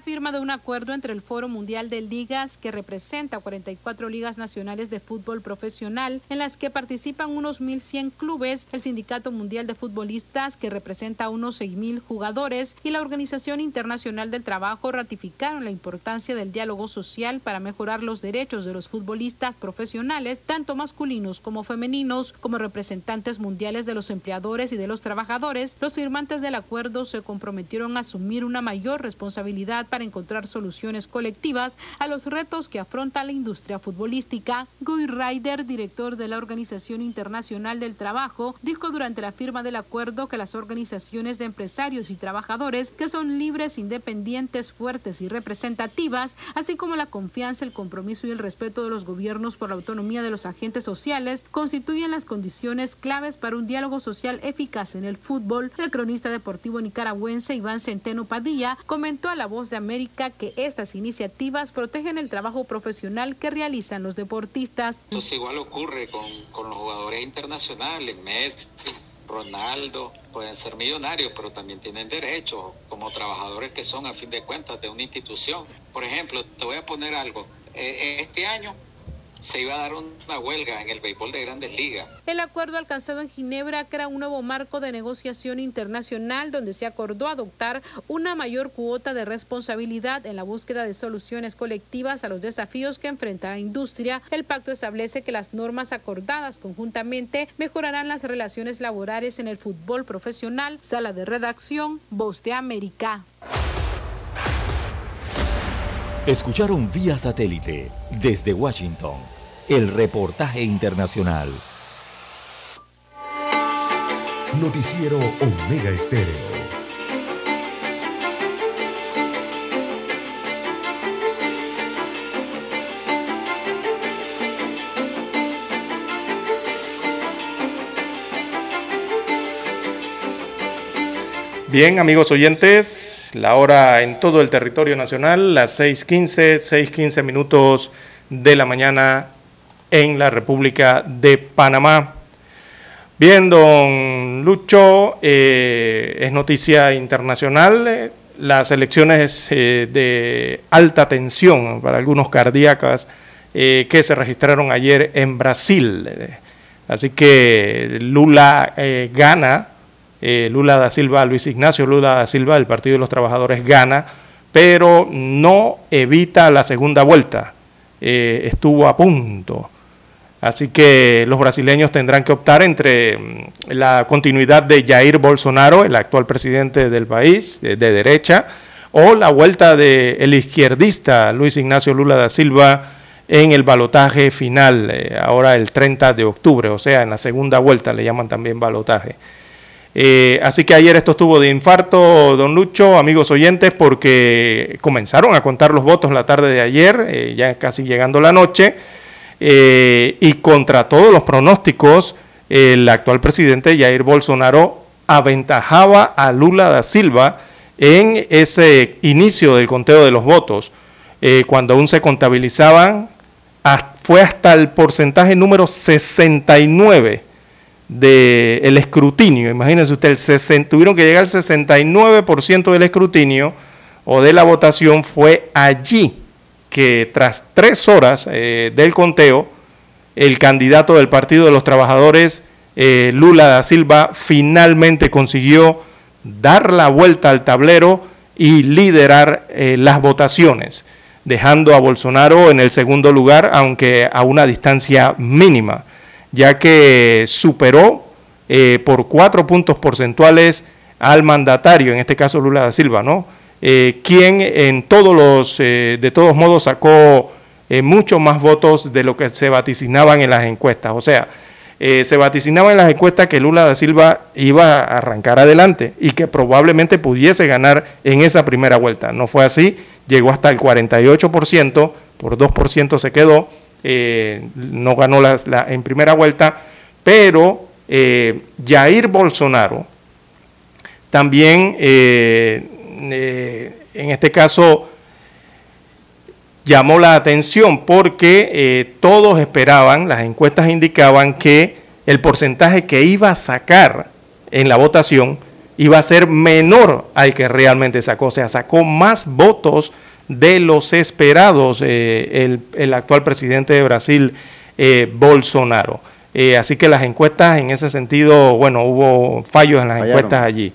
Firma de un acuerdo entre el Foro Mundial de Ligas, que representa 44 ligas nacionales de fútbol profesional, en las que participan unos 1.100 clubes, el Sindicato Mundial de Futbolistas, que representa unos 6.000 jugadores, y la Organización Internacional del Trabajo ratificaron la importancia del diálogo social para mejorar los derechos de los futbolistas profesionales, tanto masculinos como femeninos, como representantes mundiales de los empleadores y de los trabajadores. Los firmantes del acuerdo se comprometieron a asumir una mayor responsabilidad para encontrar soluciones colectivas a los retos que afronta la industria futbolística. Guy Ryder, director de la Organización Internacional del Trabajo, dijo durante la firma del acuerdo que las organizaciones de empresarios y trabajadores que son libres, independientes, fuertes y representativas, así como la confianza, el compromiso y el respeto de los gobiernos por la autonomía de los agentes sociales, constituyen las condiciones claves para un diálogo social eficaz en el fútbol. El cronista deportivo nicaragüense Iván Centeno Padilla comentó a La Voz de América que estas iniciativas protegen el trabajo profesional que realizan los deportistas. Entonces igual ocurre con, con los jugadores internacionales, Messi, Ronaldo, pueden ser millonarios, pero también tienen derechos como trabajadores que son a fin de cuentas de una institución. Por ejemplo, te voy a poner algo. Eh, este año se iba a dar una huelga en el béisbol de grandes ligas. El acuerdo alcanzado en Ginebra crea un nuevo marco de negociación internacional donde se acordó adoptar una mayor cuota de responsabilidad en la búsqueda de soluciones colectivas a los desafíos que enfrenta la industria. El pacto establece que las normas acordadas conjuntamente mejorarán las relaciones laborales en el fútbol profesional. Sala de redacción, Voz de América. Escucharon vía satélite desde Washington el reportaje internacional. Noticiero Omega Estéreo. Bien, amigos oyentes, la hora en todo el territorio nacional, las 6.15, 6.15 minutos de la mañana en la República de Panamá. Bien, don Lucho, eh, es noticia internacional eh, las elecciones eh, de alta tensión para algunos cardíacas que se registraron ayer en Brasil. Así que Lula gana, Lula da Silva, Luis Ignacio Lula da Silva, del Partido de los Trabajadores gana, pero no evita la segunda vuelta. estuvo a punto Así que los brasileños tendrán que optar entre mm, la continuidad de Jair Bolsonaro, el actual presidente del país, de, derecha, o la vuelta del izquierdista Luis Ignacio Lula da Silva en el balotaje final, eh, ahora el 30 de octubre, o sea, en la segunda vuelta le llaman también balotaje. Eh, así que ayer esto estuvo de infarto, don Lucho, amigos oyentes, porque comenzaron a contar los votos la tarde de ayer, eh, ya casi llegando la noche eh, y contra todos los pronósticos, el actual presidente Jair Bolsonaro aventajaba a Lula da Silva en ese inicio del conteo de los votos, eh, cuando aún se contabilizaban, fue hasta el porcentaje número 69 del escrutinio. Imagínense usted, el tuvieron que llegar al 69% del escrutinio o de la votación fue allí que tras tres horas eh, del conteo, el candidato del Partido de los Trabajadores, eh, Lula da Silva, finalmente consiguió dar la vuelta al tablero y liderar eh, las votaciones, dejando a Bolsonaro en el segundo lugar, aunque a una distancia mínima, ya que superó por cuatro puntos porcentuales al mandatario, en este caso Lula da Silva, ¿no? Eh, quien en todos los, eh, de todos modos sacó eh, mucho más votos de lo que se vaticinaban en las encuestas. O sea, eh, se vaticinaba en las encuestas que Lula da Silva iba a arrancar adelante y que probablemente pudiese ganar en esa primera vuelta. No fue así, llegó hasta el 48%, por 2% se quedó, no ganó en primera vuelta, pero Jair Bolsonaro también eh, en este caso llamó la atención porque eh, todos esperaban, las encuestas indicaban que el porcentaje que iba a sacar en la votación iba a ser menor al que realmente sacó. O sea, sacó más votos de los esperados eh, el, actual presidente de Brasil, eh, Bolsonaro. Eh, así que las encuestas en ese sentido, bueno, hubo fallos en las encuestas allí.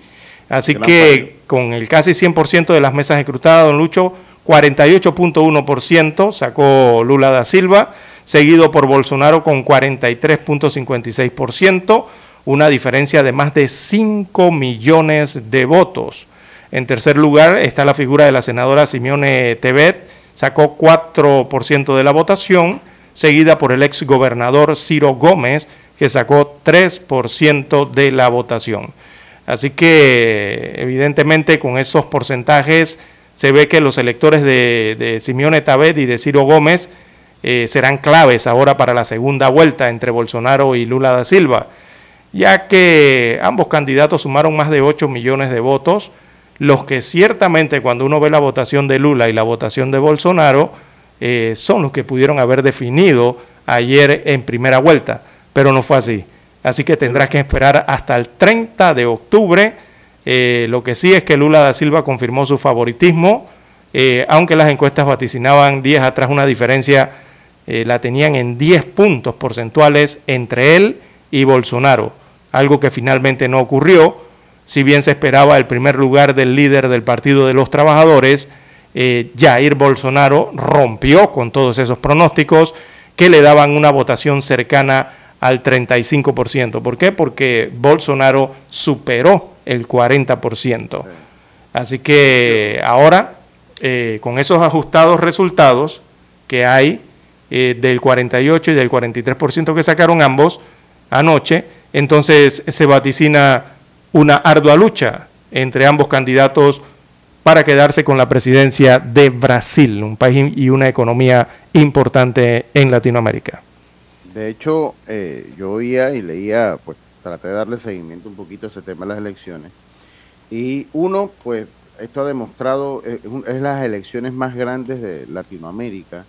Así que con el casi 100% de las mesas escrutadas, don Lucho, 48.1% sacó Lula da Silva, seguido por Bolsonaro con 43.56%, una diferencia de más de 5 millones de votos. En tercer lugar está la figura de la senadora Simeone Tebet, sacó 4% de la votación, seguida por el ex gobernador Ciro Gómez, que sacó 3% de la votación. Así que evidentemente con esos porcentajes se ve que los electores de, Simeone Tabet y de Ciro Gómez eh, serán claves ahora para la segunda vuelta entre Bolsonaro y Lula da Silva, ya que ambos candidatos sumaron más de 8 millones de votos, los que ciertamente cuando uno ve la votación de Lula y la votación de Bolsonaro, eh, son los que pudieron haber definido ayer en primera vuelta, pero no fue así. Así que tendrás que esperar hasta el 30 de octubre. Eh, lo que sí es que Lula da Silva confirmó su favoritismo, eh, aunque las encuestas vaticinaban días atrás una diferencia, la tenían en 10 puntos porcentuales entre él y Bolsonaro, algo que finalmente no ocurrió si bien se esperaba el primer lugar del líder del Partido de los Trabajadores, eh, Jair Bolsonaro rompió con todos esos pronósticos que le daban una votación cercana al 35%. ¿Por qué? Porque Bolsonaro superó el 40%. Así que ahora, eh, con esos ajustados resultados que hay eh, del 48 y del 43% que sacaron ambos anoche, entonces se vaticina una ardua lucha entre ambos candidatos para quedarse con la presidencia de Brasil, un país y una economía importante en Latinoamérica. De hecho, eh, yo oía y leía, pues traté de darle seguimiento un poquito a ese tema de las elecciones. Y uno, pues esto ha demostrado, eh, es las elecciones más grandes de Latinoamérica,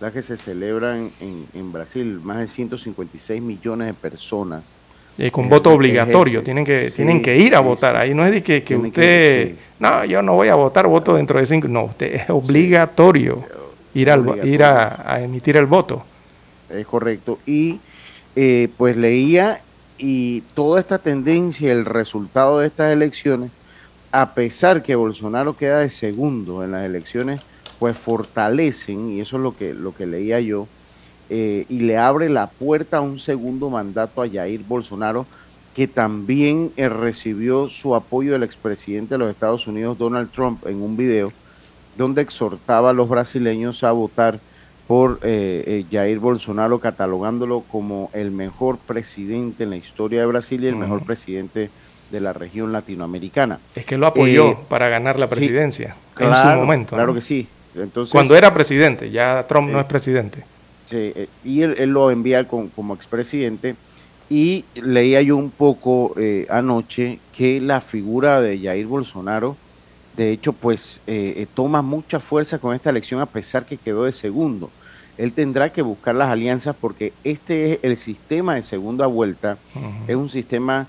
las que se celebran en, en Brasil, más de 156 millones de personas eh, con voto obligatorio, tienen que, tienen que ir a votar. Ahí no es de que, que usted, no, yo no voy a votar, voto dentro de cinco. No, usted es obligatorio ir, al, ir a, emitir el voto. Es correcto. Y eh, pues leía y toda esta tendencia, el resultado de estas elecciones, a pesar que Bolsonaro queda de segundo en las elecciones, pues fortalecen, y eso es lo que, lo que leía yo, eh, y le abre la puerta a un segundo mandato a Jair Bolsonaro, que también eh, recibió su apoyo del expresidente de los Estados Unidos, Donald Trump, en un video donde exhortaba a los brasileños a votar por eh, Jair Bolsonaro, catalogándolo como el mejor presidente en la historia de Brasil y el mejor presidente de la región latinoamericana. Es que lo apoyó para ganar la presidencia en su momento. Claro que sí. Entonces, Cuando era presidente, ya Trump no es presidente. Eh, y él, lo envía como, como expresidente. Y leía yo un poco eh, anoche que la figura de Jair Bolsonaro, de hecho, pues eh, toma mucha fuerza con esta elección a pesar que quedó de segundo. Él tendrá que buscar las alianzas porque este es el sistema de segunda vuelta, es un sistema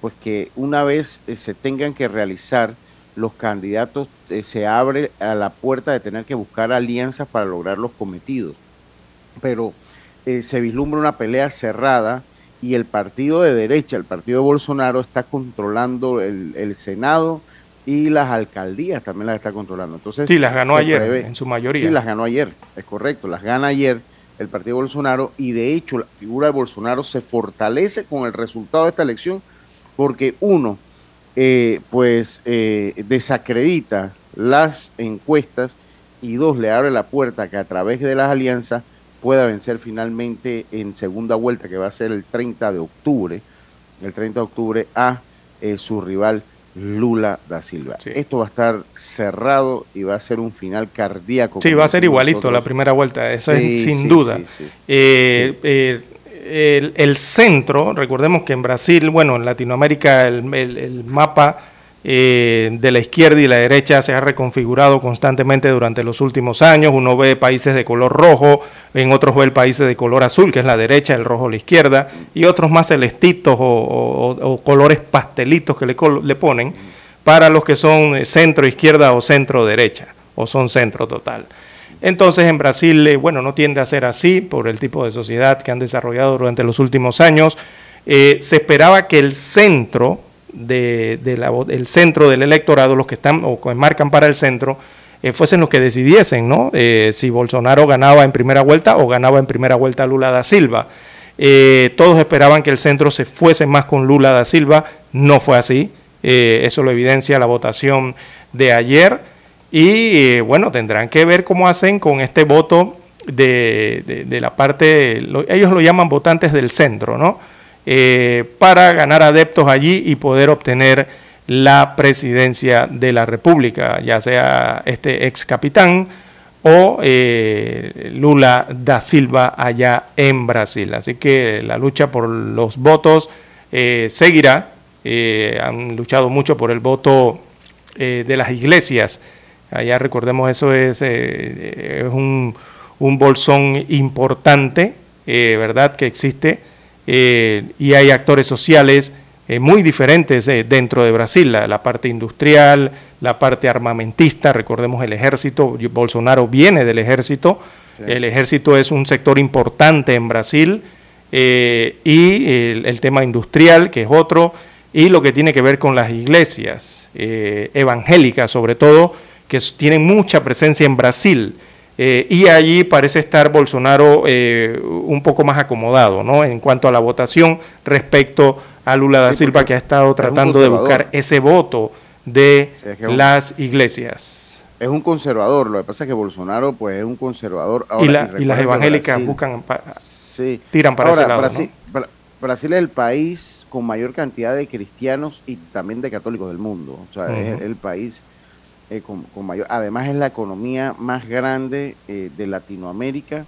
pues que una vez se tengan que realizar los candidatos, se abre a la puerta de tener que buscar alianzas para lograr los cometidos. Pero eh, se vislumbra una pelea cerrada y el partido de derecha, el partido de Bolsonaro, está controlando el, Senado y las alcaldías también las está controlando. Entonces, sí, las ganó ayer, en su mayoría. Sí, las ganó ayer, es correcto, las gana ayer el partido de Bolsonaro y de hecho la figura de Bolsonaro se fortalece con el resultado de esta elección porque uno, eh, pues eh, desacredita las encuestas y dos, le abre la puerta que a través de las alianzas pueda vencer finalmente en segunda vuelta, que va a ser el 30 de octubre, el 30 de octubre, a eh, su rival Lula da Silva. Esto va a estar cerrado y va a ser un final cardíaco. Sí, va a ser igualito la primera vuelta, eso es sin duda. Eh, eh, el, centro, recordemos que en Brasil, bueno, en Latinoamérica el, mapa eh, de la izquierda y la derecha se ha reconfigurado constantemente durante los últimos años. Uno ve países de color rojo, en otros ve países de color azul, que es la derecha, el rojo la izquierda, y otros más celestitos o, colores pastelitos que le, ponen para los que son centro izquierda o centro derecha, o son centro total. Entonces en Brasil, eh, bueno, no tiende a ser así por el tipo de sociedad que han desarrollado durante los últimos años. Eh, se esperaba que el centro, de, el centro del electorado, los que están o que marcan para el centro, eh, fuesen los que decidiesen, ¿no? Eh, si Bolsonaro ganaba en primera vuelta o ganaba en primera vuelta Lula da Silva. Eh, todos esperaban que el centro se fuese más con Lula da Silva, no fue así. eso lo evidencia la votación de ayer. Y bueno, tendrán que ver cómo hacen con este voto de, de la parte, ellos lo llaman votantes del centro, ¿no? Eh, para ganar adeptos allí y poder obtener la presidencia de la República, ya sea este ex capitán o eh, Lula da Silva allá en Brasil. Así que la lucha por los votos eh, seguirá. han luchado mucho por el voto de las iglesias. Allá recordemos eso es, un, un, bolsón importante, ¿verdad? Que existe eh, y hay actores sociales eh, muy diferentes eh, dentro de Brasil, la, parte industrial, la parte armamentista, recordemos el ejército, Bolsonaro viene del ejército, el ejército es un sector importante en Brasil, y el, tema industrial, que es otro, y lo que tiene que ver con las iglesias evangélicas, sobre todo, que tienen mucha presencia en Brasil. Eh, y allí parece estar Bolsonaro eh, un poco más acomodado ¿no? en cuanto a la votación respecto a Lula da Silva, que ha estado tratando de buscar ese voto de las iglesias. Es un conservador, lo que pasa es que Bolsonaro pues es un conservador. Ahora, y, las evangélicas buscan, tiran para ese lado. Brasil, es el país con mayor cantidad de cristianos y también de católicos del mundo. O sea, es el país eh, con, mayor. Además es la economía más grande eh, de Latinoamérica,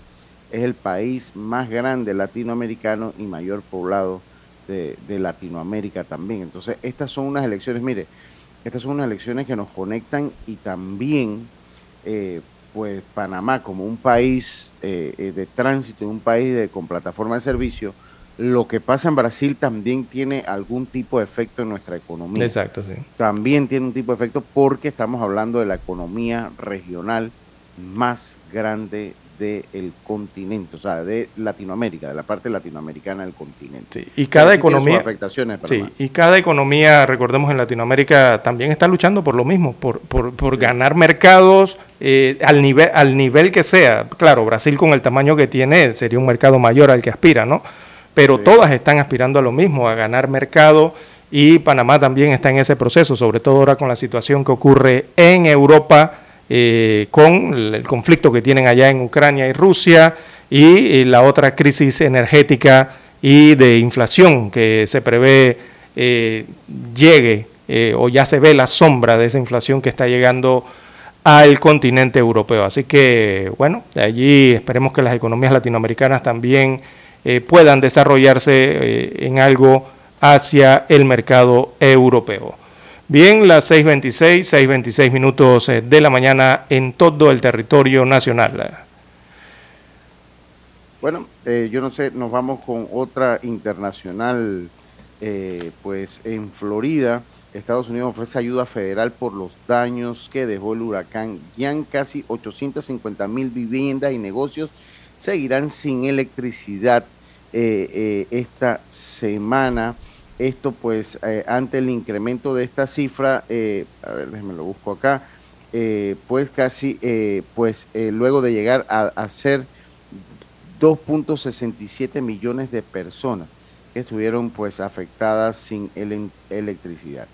es el país más grande latinoamericano y mayor poblado de, Latinoamérica también. Entonces estas son unas elecciones, mire, estas son unas elecciones que nos conectan y también, eh, pues Panamá como un país de tránsito, un país de, con plataforma de servicio, lo que pasa en Brasil también tiene algún tipo de efecto en nuestra economía. Exacto, sí. También tiene un tipo de efecto porque estamos hablando de la economía regional más grande del continente, o sea, de Latinoamérica, de la parte latinoamericana del continente. Sí, y cada economía, afectaciones sí, y cada economía, recordemos en Latinoamérica también está luchando por lo mismo, por, por, por ganar mercados eh, al nivel al nivel que sea. Claro, Brasil con el tamaño que tiene sería un mercado mayor al que aspira, ¿no? Pero todas están aspirando a lo mismo, a ganar mercado y Panamá también está en ese proceso, sobre todo ahora con la situación que ocurre en Europa, eh, con el conflicto que tienen allá en Ucrania y Rusia y, la otra crisis energética y de inflación que se prevé eh, llegue eh, o ya se ve la sombra de esa inflación que está llegando al continente europeo. Así que, bueno, de allí esperemos que las economías latinoamericanas también eh, puedan desarrollarse eh, en algo hacia el mercado europeo. Bien, las 6.26, 6.26 minutos eh, de la mañana en todo el territorio nacional. Bueno, yo no sé, nos vamos con otra internacional, pues en Florida, Estados Unidos ofrece ayuda federal por los daños que dejó el huracán. Ya casi 850 mil viviendas y negocios seguirán sin electricidad eh, eh, esta semana. Esto pues eh, ante el incremento de esta cifra, a ver, déjenme lo busco acá, pues casi, pues luego de llegar a, a ser 2.67 millones de personas que estuvieron pues afectadas sin electricidad.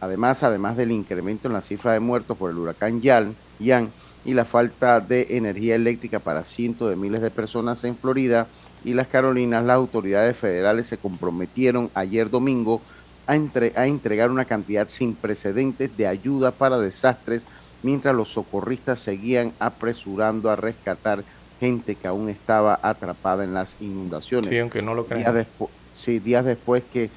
Además, además del incremento en la cifra de muertos por el huracán Yan, Yan y la falta de energía eléctrica para cientos de miles de personas en Florida y las Carolinas, las autoridades federales se comprometieron ayer domingo a, a entregar una cantidad sin precedentes de ayuda para desastres, mientras los socorristas seguían apresurando a rescatar gente que aún estaba atrapada en las inundaciones. Sí, aunque no lo crean. Días sí, días después que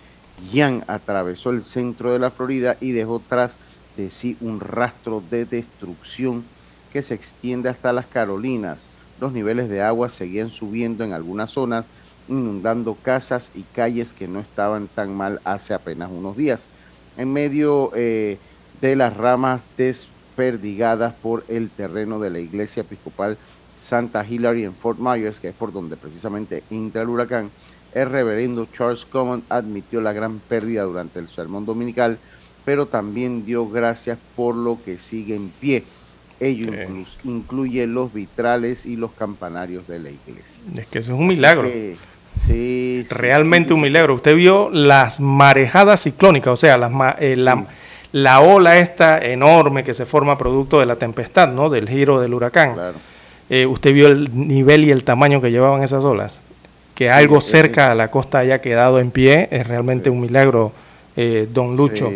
Ian atravesó el centro de la Florida y dejó tras de sí un rastro de destrucción que se extiende hasta las Carolinas. Los niveles de agua seguían subiendo en algunas zonas, inundando casas y calles que no estaban tan mal hace apenas unos días. En medio eh, de las ramas desperdigadas por el terreno de la iglesia episcopal Santa Hilary en Fort Myers, que es por donde precisamente entra el huracán, el reverendo Charles Common admitió la gran pérdida durante el sermón dominical, pero también dio gracias por lo que sigue en pie. Ello incluye los vitrales y los campanarios de la iglesia. Es que eso es un milagro. sí, Realmente un milagro. Usted vio las marejadas ciclónicas, o sea, las, eh, la, la, ola esta enorme que se forma producto de la tempestad, ¿no? Del giro del huracán. Claro. Eh, usted vio el nivel y el tamaño que llevaban esas olas que algo cerca a la costa haya quedado en pie es realmente un milagro, eh, don Lucho.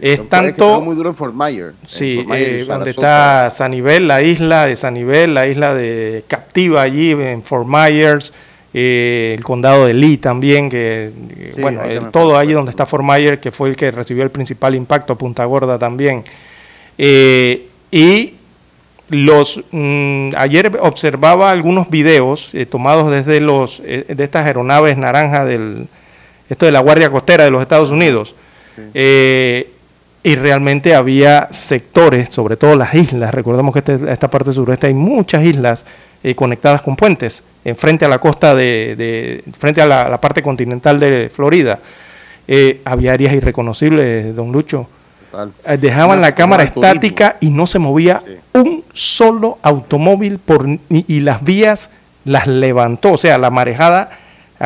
Es tanto... muy duro en Fort Myers. Sí, eh, donde está Sanibel, la isla de Sanibel, la isla de Captiva allí en Fort Myers, eh, el condado de Lee también, que bueno, todo allí donde está Fort Myers, que fue el que recibió el principal impacto, Punta Gorda también. y los mm, ayer observaba algunos videos eh, tomados desde los eh, de estas aeronaves naranja del esto de la Guardia Costera de los Estados Unidos eh, y realmente había sectores, sobre todo las islas. Recordemos que este, esta parte sureste hay muchas islas conectadas con puentes en frente a la costa de, frente a la, parte continental de Florida. había áreas irreconocibles, don Lucho eh, dejaban la cámara estática y no se movía un solo automóvil por, y, las vías las levantó. O sea, la marejada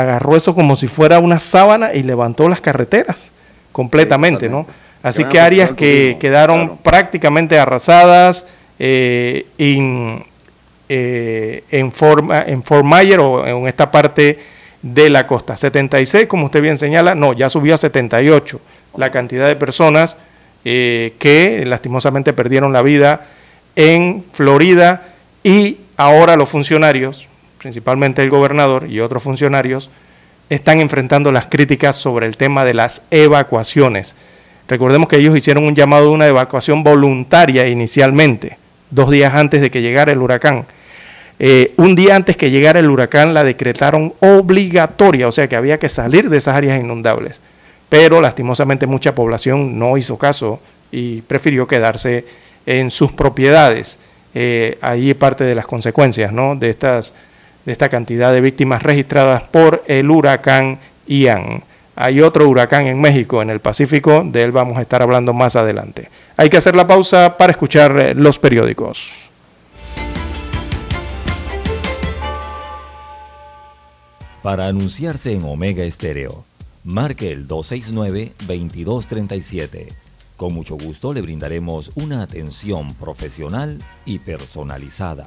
agarró eso como si fuera una sábana y levantó las carreteras completamente, ¿no? Así que áreas que quedaron prácticamente arrasadas eh, en, eh, en, forma, en Fort Myers o en esta parte de la costa. 76, como usted bien señala, no, ya subió a 78 la cantidad de personas eh, que lastimosamente perdieron la vida en Florida y ahora los funcionarios, principalmente el gobernador y otros funcionarios, están enfrentando las críticas sobre el tema de las evacuaciones. Recordemos que ellos hicieron un llamado de una evacuación voluntaria inicialmente, dos días antes de que llegara el huracán. Eh, un día antes que llegara el huracán la decretaron obligatoria, o sea que había que salir de esas áreas inundables pero lastimosamente mucha población no hizo caso y prefirió quedarse en sus propiedades. Eh, ahí parte de las consecuencias ¿no? de, estas, de esta cantidad de víctimas registradas por el huracán Ian. Hay otro huracán en México, en el Pacífico, de él vamos a estar hablando más adelante. Hay que hacer la pausa para escuchar eh, los periódicos. Para anunciarse en Omega Estéreo marque el 269-2237. Con mucho gusto le brindaremos una atención profesional y personalizada.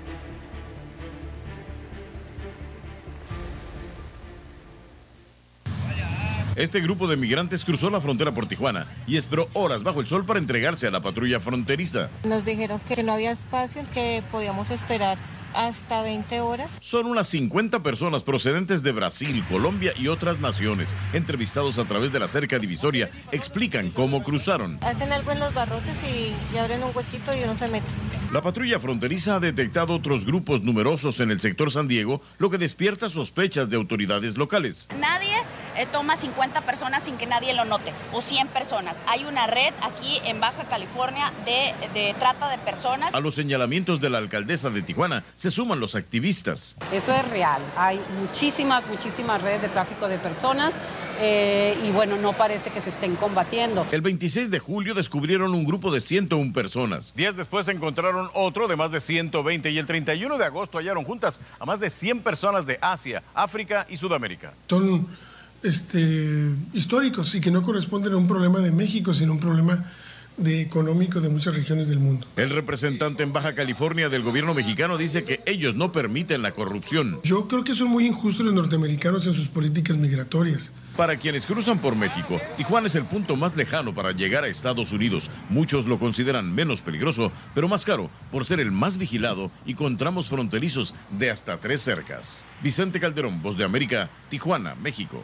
Este grupo de migrantes cruzó la frontera por Tijuana y esperó horas bajo el sol para entregarse a la patrulla fronteriza. Nos dijeron que no había espacio, que podíamos esperar hasta 20 horas. Son unas 50 personas procedentes de Brasil, Colombia y otras naciones. Entrevistados a través de la cerca divisoria, explican cómo cruzaron. Hacen algo en los barrotes y, abren un huequito y uno se mete. La patrulla fronteriza ha detectado otros grupos numerosos en el sector San Diego, lo que despierta sospechas de autoridades locales. Nadie eh, toma 50 personas sin que nadie lo note o 100 personas. Hay una red aquí en Baja California de, de trata de personas. A los señalamientos de la alcaldesa de Tijuana se suman los activistas. Eso es real. Hay muchísimas, muchísimas redes de tráfico de personas eh, y bueno, no parece que se estén combatiendo. El 26 de julio descubrieron un grupo de 101 personas. Días después encontraron otro de más de 120 y el 31 de agosto hallaron juntas a más de 100 personas de Asia, África y Sudamérica. Son este, históricos y que no corresponden a un problema de México, sino un problema de económico de muchas regiones del mundo. El representante en Baja California del gobierno mexicano dice que ellos no permiten la corrupción. Yo creo que son muy injustos los norteamericanos en sus políticas migratorias. Para quienes cruzan por México, Tijuana es el punto más lejano para llegar a Estados Unidos. Muchos lo consideran menos peligroso, pero más caro por ser el más vigilado y con tramos fronterizos de hasta tres cercas. Vicente Calderón, Voz de América, Tijuana, México.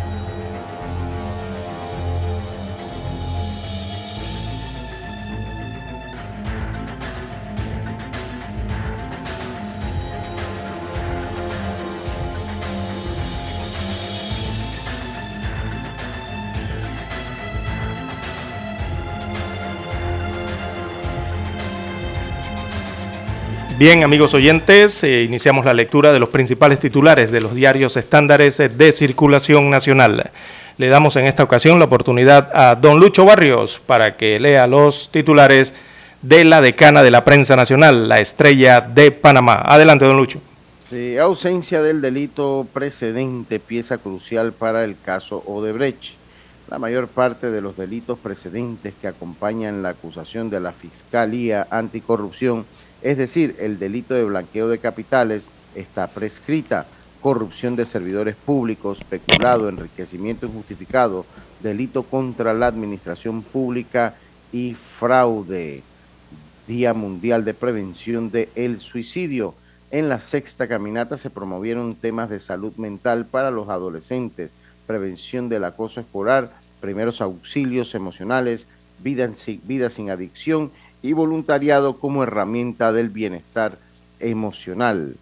Bien, amigos oyentes, eh, iniciamos la lectura de los principales titulares de los diarios estándares de circulación nacional. Le damos en esta ocasión la oportunidad a don Lucho Barrios para que lea los titulares de la decana de la prensa nacional, la estrella de Panamá. Adelante, don Lucho. Sí, ausencia del delito precedente, pieza crucial para el caso Odebrecht. La mayor parte de los delitos precedentes que acompañan la acusación de la Fiscalía Anticorrupción es decir, el delito de blanqueo de capitales está prescrita, corrupción de servidores públicos, peculado, enriquecimiento injustificado, delito contra la administración pública y fraude. Día Mundial de Prevención del Suicidio. En la sexta caminata se promovieron temas de salud mental para los adolescentes, prevención del acoso escolar, primeros auxilios emocionales, vida, vida sin adicción y voluntariado como herramienta del bienestar emocional.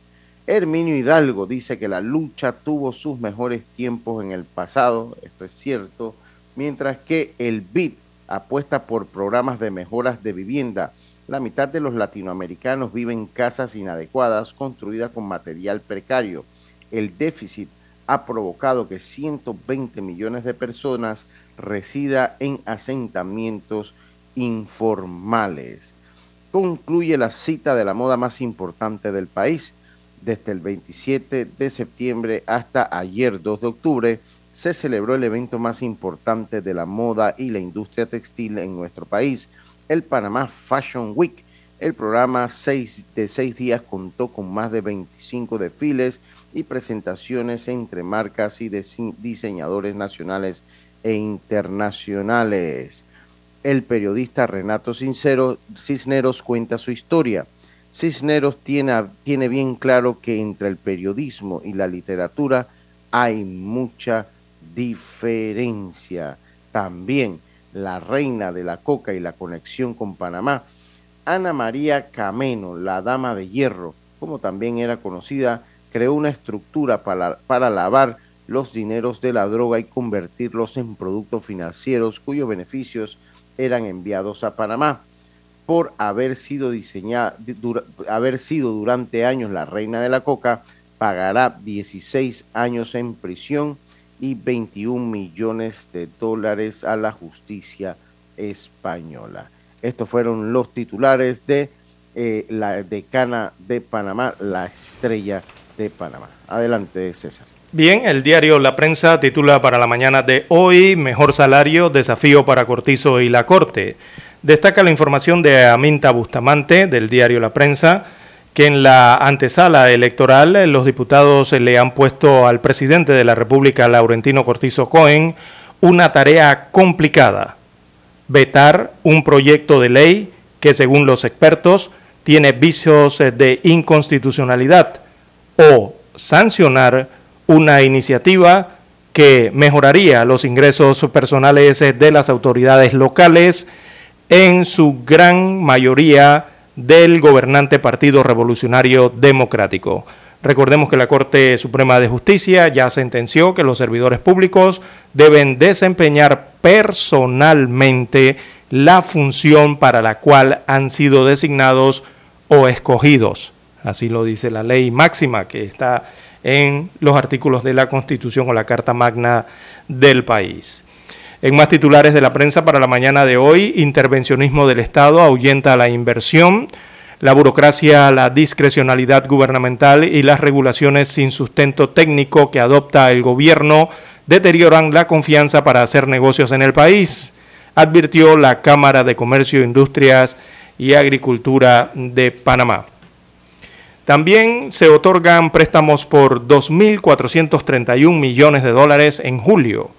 Herminio Hidalgo dice que la lucha tuvo sus mejores tiempos en el pasado, esto es cierto, mientras que el BID apuesta por programas de mejoras de vivienda. La mitad de los latinoamericanos viven en casas inadecuadas construidas con material precario. El déficit ha provocado que 120 millones de personas resida en asentamientos informales. Concluye la cita de la moda más importante del país. Desde el 27 de septiembre hasta ayer 2 de octubre se celebró el evento más importante de la moda y la industria textil en nuestro país, el Panamá Fashion Week. El programa de seis días contó con más de 25 desfiles y presentaciones entre marcas y diseñadores nacionales e internacionales el periodista Renato Sincero, Cisneros cuenta su historia. Cisneros tiene, bien claro que entre el periodismo y la literatura hay mucha diferencia. También la reina de la coca y la conexión con Panamá, Ana María Cameno, la dama de hierro, como también era conocida, creó una estructura para lavar los dineros de la droga y convertirlos en productos financieros cuyos beneficios eran enviados a Panamá por haber sido diseñada, haber sido durante años la reina de la coca, pagará 16 años en prisión y 21 millones de dólares a la justicia española. Estos fueron los titulares de eh, la decana de Panamá, la estrella de Panamá. Adelante, César. Bien, el diario La Prensa titula para la mañana de hoy, Mejor salario, desafío para Cortizo y la Corte. Destaca la información de Aminta Bustamante del diario La Prensa, que en la antesala electoral los diputados le han puesto al presidente de la República, Laurentino Cortizo Cohen, una tarea complicada. vetar un proyecto de ley que según los expertos tiene vicios eh, de inconstitucionalidad o sancionar una iniciativa que mejoraría los ingresos personales de las autoridades locales, en su gran mayoría del gobernante Partido Revolucionario Democrático. Recordemos que la Corte Suprema de Justicia ya sentenció que los servidores públicos deben desempeñar personalmente la función para la cual han sido designados o escogidos. Así lo dice la ley máxima que está en los artículos de la Constitución o la Carta Magna del país. En más titulares de la prensa para la mañana de hoy, intervencionismo del Estado ahuyenta la inversión, la burocracia, la discrecionalidad gubernamental y las regulaciones sin sustento técnico que adopta el gobierno deterioran la confianza para hacer negocios en el país, advirtió la Cámara de Comercio, Industrias y Agricultura de Panamá. También se otorgan préstamos por 2.431 millones de dólares en julio.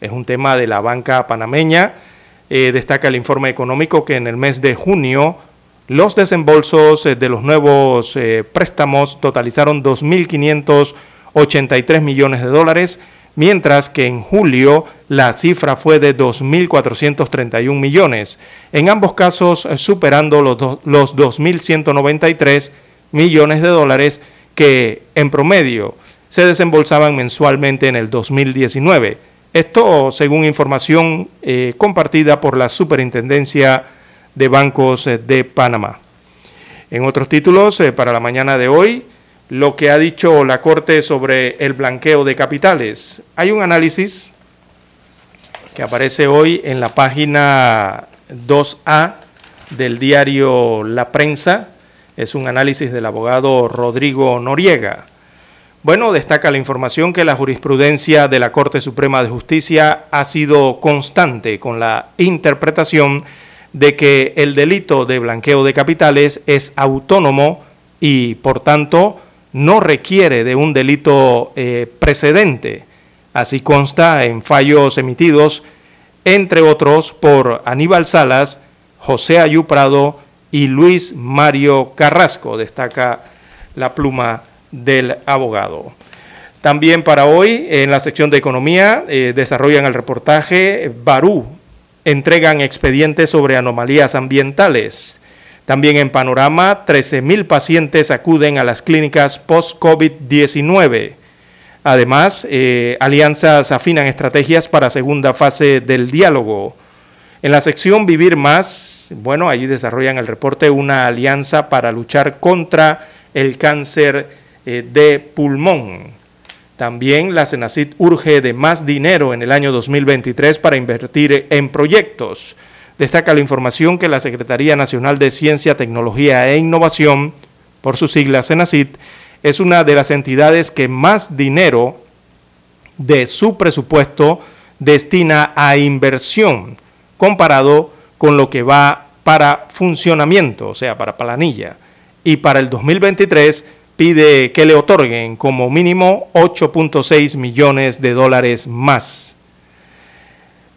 Es un tema de la banca panameña. Eh, destaca el informe económico que en el mes de junio los desembolsos eh, de los nuevos eh, préstamos totalizaron 2.583 millones de dólares, mientras que en julio la cifra fue de 2.431 millones, en ambos casos superando los, los 2.193 millones de dólares que en promedio se desembolsaban mensualmente en el 2019. Esto según información eh, compartida por la Superintendencia de Bancos eh, de Panamá. En otros títulos, eh, para la mañana de hoy, lo que ha dicho la Corte sobre el blanqueo de capitales. Hay un análisis que aparece hoy en la página 2A del diario La Prensa, es un análisis del abogado Rodrigo Noriega. Bueno, destaca la información que la jurisprudencia de la Corte Suprema de Justicia ha sido constante con la interpretación de que el delito de blanqueo de capitales es autónomo y, por tanto, no requiere de un delito eh, precedente. Así consta en fallos emitidos, entre otros, por Aníbal Salas, José Ayuprado y Luis Mario Carrasco, destaca la pluma del abogado. También para hoy, en la sección de economía, eh, desarrollan el reportaje Barú, entregan expedientes sobre anomalías ambientales. También en panorama, 13.000 pacientes acuden a las clínicas post-COVID-19. Además, eh, alianzas afinan estrategias para segunda fase del diálogo. En la sección Vivir Más, bueno, allí desarrollan el reporte una alianza para luchar contra el cáncer eh, de pulmón. También la Senacid urge de más dinero en el año 2023 para invertir en proyectos. Destaca la información que la Secretaría Nacional de Ciencia, Tecnología e Innovación, por su sigla Senacid, es una de las entidades que más dinero de su presupuesto destina a inversión comparado con lo que va para funcionamiento, o sea, para planilla. Y para el 2023 pide que le otorguen como mínimo 8.6 millones de dólares más.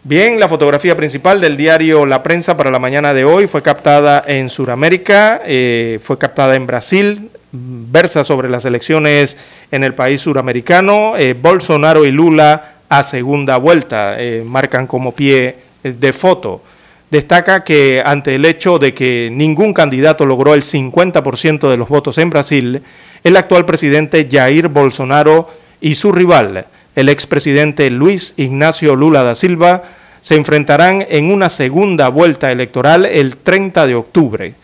Bien, la fotografía principal del diario La Prensa para la mañana de hoy fue captada en Sudamérica, eh, fue captada en Brasil, versa sobre las elecciones en el país suramericano. Eh, Bolsonaro y Lula a segunda vuelta eh, marcan como pie de foto. Destaca que ante el hecho de que ningún candidato logró el 50% de los votos en Brasil, el actual presidente Jair Bolsonaro y su rival, el expresidente Luis Ignacio Lula da Silva, se enfrentarán en una segunda vuelta electoral el 30 de octubre.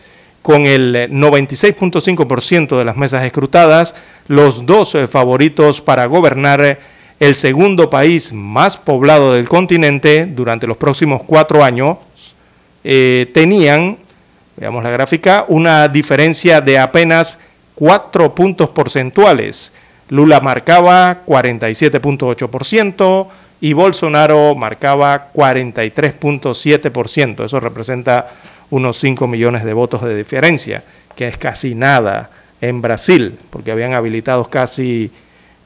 Con el 96.5% de las mesas escrutadas, los dos favoritos para gobernar el segundo país más poblado del continente durante los próximos cuatro años, eh, tenían, veamos la gráfica, una diferencia de apenas cuatro puntos porcentuales. Lula marcaba 47.8% y Bolsonaro marcaba 43.7%. Eso representa unos 5 millones de votos de diferencia, que es casi nada en Brasil, porque habían habilitado casi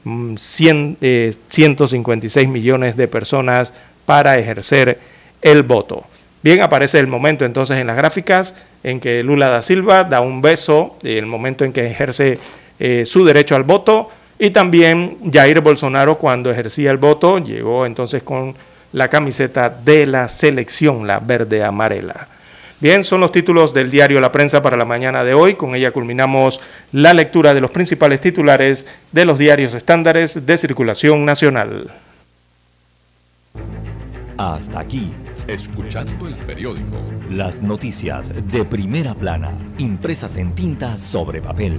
100, mm, 156 eh, millones de personas para ejercer el voto. Bien, aparece el momento entonces en las gráficas en que Lula da Silva da un beso, el momento en que ejerce eh, su derecho al voto, y también Jair Bolsonaro cuando ejercía el voto llegó entonces con la camiseta de la selección, la verde amarela. Bien, son los títulos del diario La Prensa para la mañana de hoy. Con ella culminamos la lectura de los principales titulares de los diarios estándares de circulación nacional. Hasta aquí. Escuchando el periódico. Las noticias de primera plana, impresas en tinta sobre papel.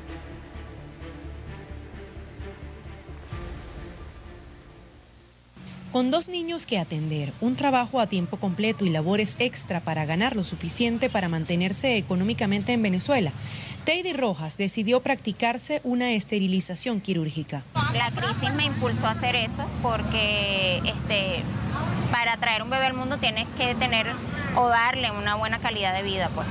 Con dos niños que atender, un trabajo a tiempo completo y labores extra para ganar lo suficiente para mantenerse económicamente en Venezuela, Teidy Rojas decidió practicarse una esterilización quirúrgica. La crisis me impulsó a hacer eso porque este, para traer un bebé al mundo tienes que tener o darle una buena calidad de vida, pues.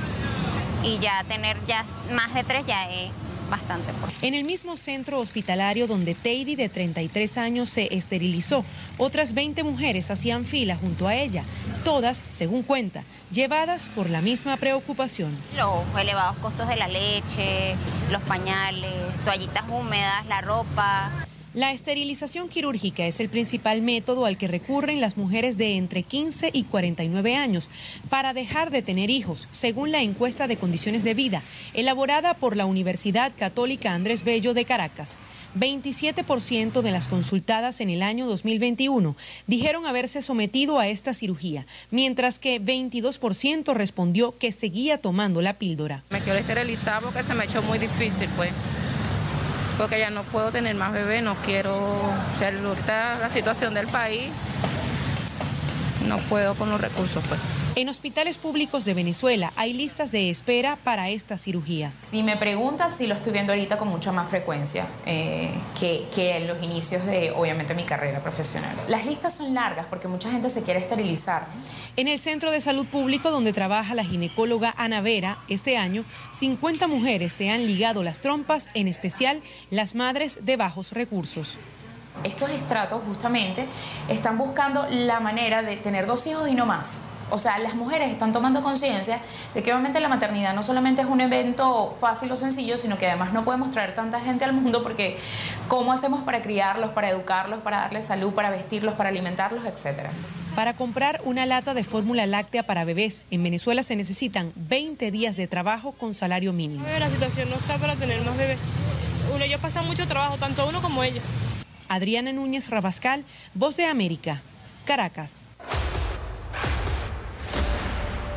Y ya tener ya más de tres ya es bastante. En el mismo centro hospitalario donde Teidy, de 33 años, se esterilizó, otras 20 mujeres hacían fila junto a ella, todas, según cuenta, llevadas por la misma preocupación. Los elevados costos de la leche, los pañales, toallitas húmedas, la ropa. La esterilización quirúrgica es el principal método al que recurren las mujeres de entre 15 y 49 años para dejar de tener hijos, según la encuesta de condiciones de vida elaborada por la Universidad Católica Andrés Bello de Caracas. 27% de las consultadas en el año 2021 dijeron haberse sometido a esta cirugía, mientras que 22% respondió que seguía tomando la píldora. Me quiero esterilizar porque se me echó muy difícil, pues porque ya no puedo tener más bebés, no quiero ser ahorita la situación del país, no puedo con los recursos pues. En hospitales públicos de Venezuela hay listas de espera para esta cirugía. Si me preguntas, si lo estoy viendo ahorita con mucha más frecuencia eh, que, que, en los inicios de, obviamente, mi carrera profesional. Las listas son largas porque mucha gente se quiere esterilizar. En el Centro de Salud Público donde trabaja la ginecóloga Ana Vera, este año, 50 mujeres se han ligado las trompas, en especial las madres de bajos recursos estos estratos justamente están buscando la manera de tener dos hijos y no más. O sea, las mujeres están tomando conciencia de que obviamente la maternidad no solamente es un evento fácil o sencillo, sino que además no podemos traer tanta gente al mundo porque ¿cómo hacemos para criarlos, para educarlos, para darles salud, para vestirlos, para alimentarlos, etcétera? Para comprar una lata de fórmula láctea para bebés en Venezuela se necesitan 20 días de trabajo con salario mínimo. La situación no está para tener más bebés. Uno, ellos pasan mucho trabajo, tanto uno como ellos. Adriana Núñez Rabascal, Voz de América, Caracas.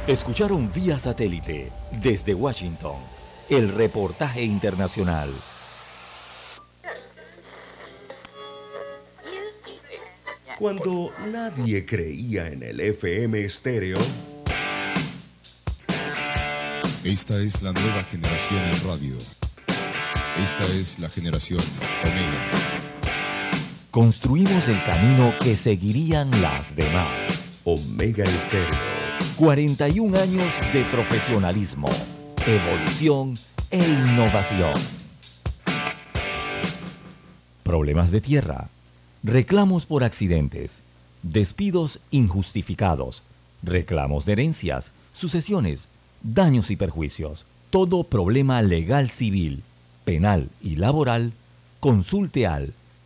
Escucharon vía satélite desde Washington el reportaje internacional. Cuando nadie creía en el FM estéreo. Esta es la nueva generación en radio. Esta es la generación Omega. Construimos el camino que seguirían las demás. Omega Estéreo. 41 años de profesionalismo, evolución e innovación. Problemas de tierra, reclamos por accidentes, despidos injustificados, reclamos de herencias, sucesiones, daños y perjuicios. Todo problema legal civil, penal y laboral, consulte al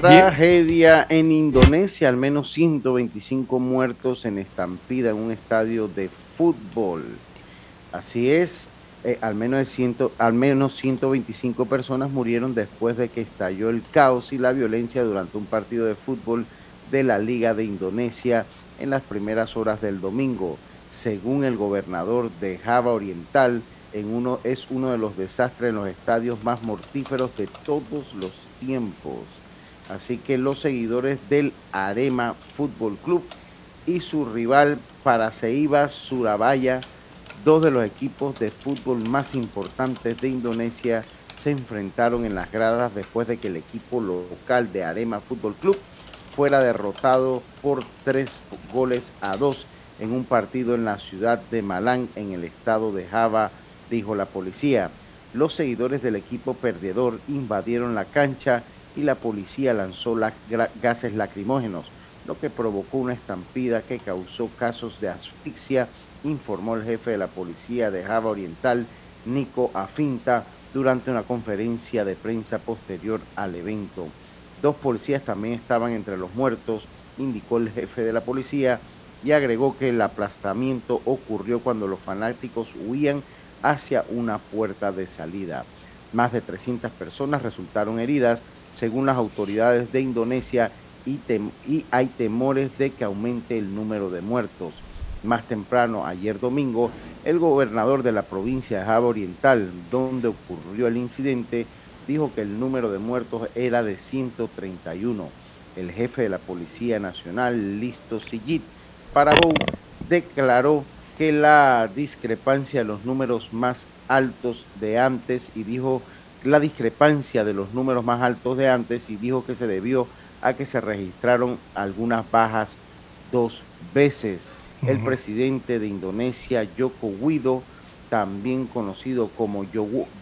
Tragedia en Indonesia, al menos 125 muertos en estampida en un estadio de fútbol. Así es, eh, al, menos al menos 125 personas murieron después de que estalló el caos y la violencia durante un partido de fútbol de la Liga de Indonesia en las primeras horas del domingo. Según el gobernador de Java Oriental, en uno, es uno de los desastres en los estadios más mortíferos de todos los tiempos. Así que los seguidores del Arema Fútbol Club y su rival Paraceiba Surabaya, dos de los equipos de fútbol más importantes de Indonesia, se enfrentaron en las gradas después de que el equipo local de Arema Fútbol Club fuera derrotado por tres goles a dos en un partido en la ciudad de Malán, en el estado de Java, dijo la policía. Los seguidores del equipo perdedor invadieron la cancha y la policía lanzó gases lacrimógenos, lo que provocó una estampida que causó casos de asfixia, informó el jefe de la policía de Java Oriental, Nico Afinta, durante una conferencia de prensa posterior al evento. Dos policías también estaban entre los muertos, indicó el jefe de la policía, y agregó que el aplastamiento ocurrió cuando los fanáticos huían hacia una puerta de salida. Más de 300 personas resultaron heridas según las autoridades de Indonesia, y, hay temores de que aumente el número de muertos. Más temprano, ayer domingo, el gobernador de la provincia de Java Oriental, donde ocurrió el incidente, dijo que el número de muertos era de 131. El jefe de la Policía Nacional, Listo Sigit Parabou, declaró que la discrepancia de los números más altos de antes y dijo la discrepancia de los números más altos de antes y dijo que se debió a que se registraron algunas bajas dos veces. El presidente de Indonesia, Joko Widodo, también conocido como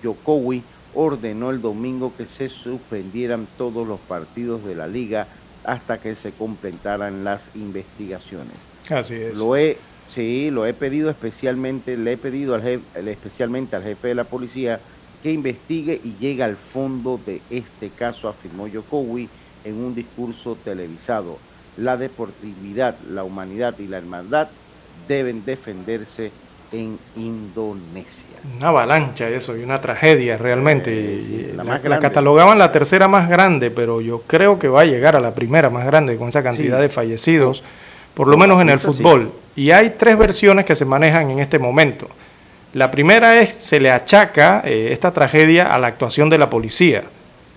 Jokowi, ordenó el domingo que se suspendieran todos los partidos de la liga hasta que se completaran las investigaciones. Así es. Lo he, sí, lo he pedido especialmente, le he pedido al jefe, especialmente al jefe de la policía que investigue y llegue al fondo de este caso, afirmó Yokowi en un discurso televisado. La deportividad, la humanidad y la hermandad deben defenderse en Indonesia. Una avalancha eso y una tragedia realmente. la, catalogaban la tercera más grande, pero yo creo que va a llegar a la primera más grande con esa cantidad de fallecidos, por lo menos en el fútbol. Y hay tres versiones que se manejan en este momento. La primera es, se le achaca eh, esta tragedia a la actuación de la policía,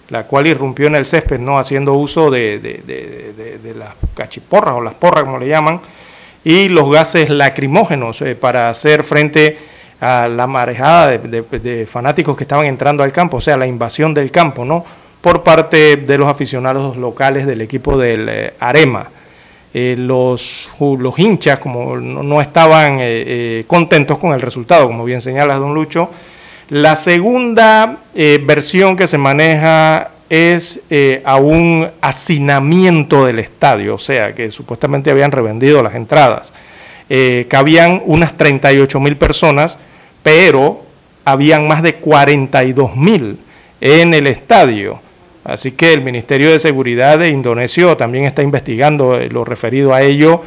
la cual irrumpió en el césped, no haciendo uso de, de, las cachiporras o las porras, como le llaman, y los gases lacrimógenos eh, para hacer frente a la marejada de, fanáticos que estaban entrando al campo, o sea, la invasión del campo, ¿no? Por parte de los aficionados locales del equipo del eh, Arema. Eh, los, los, hinchas como no, estaban eh, eh, contentos con el resultado, como bien señala don Lucho. La segunda versión que se maneja es a un hacinamiento del estadio, o sea, que supuestamente habían revendido las entradas. cabían unas 38 mil personas, pero habían más de 42 mil en el estadio. Así que el Ministerio de Seguridad de Indonesia también está investigando eh, lo referido a ello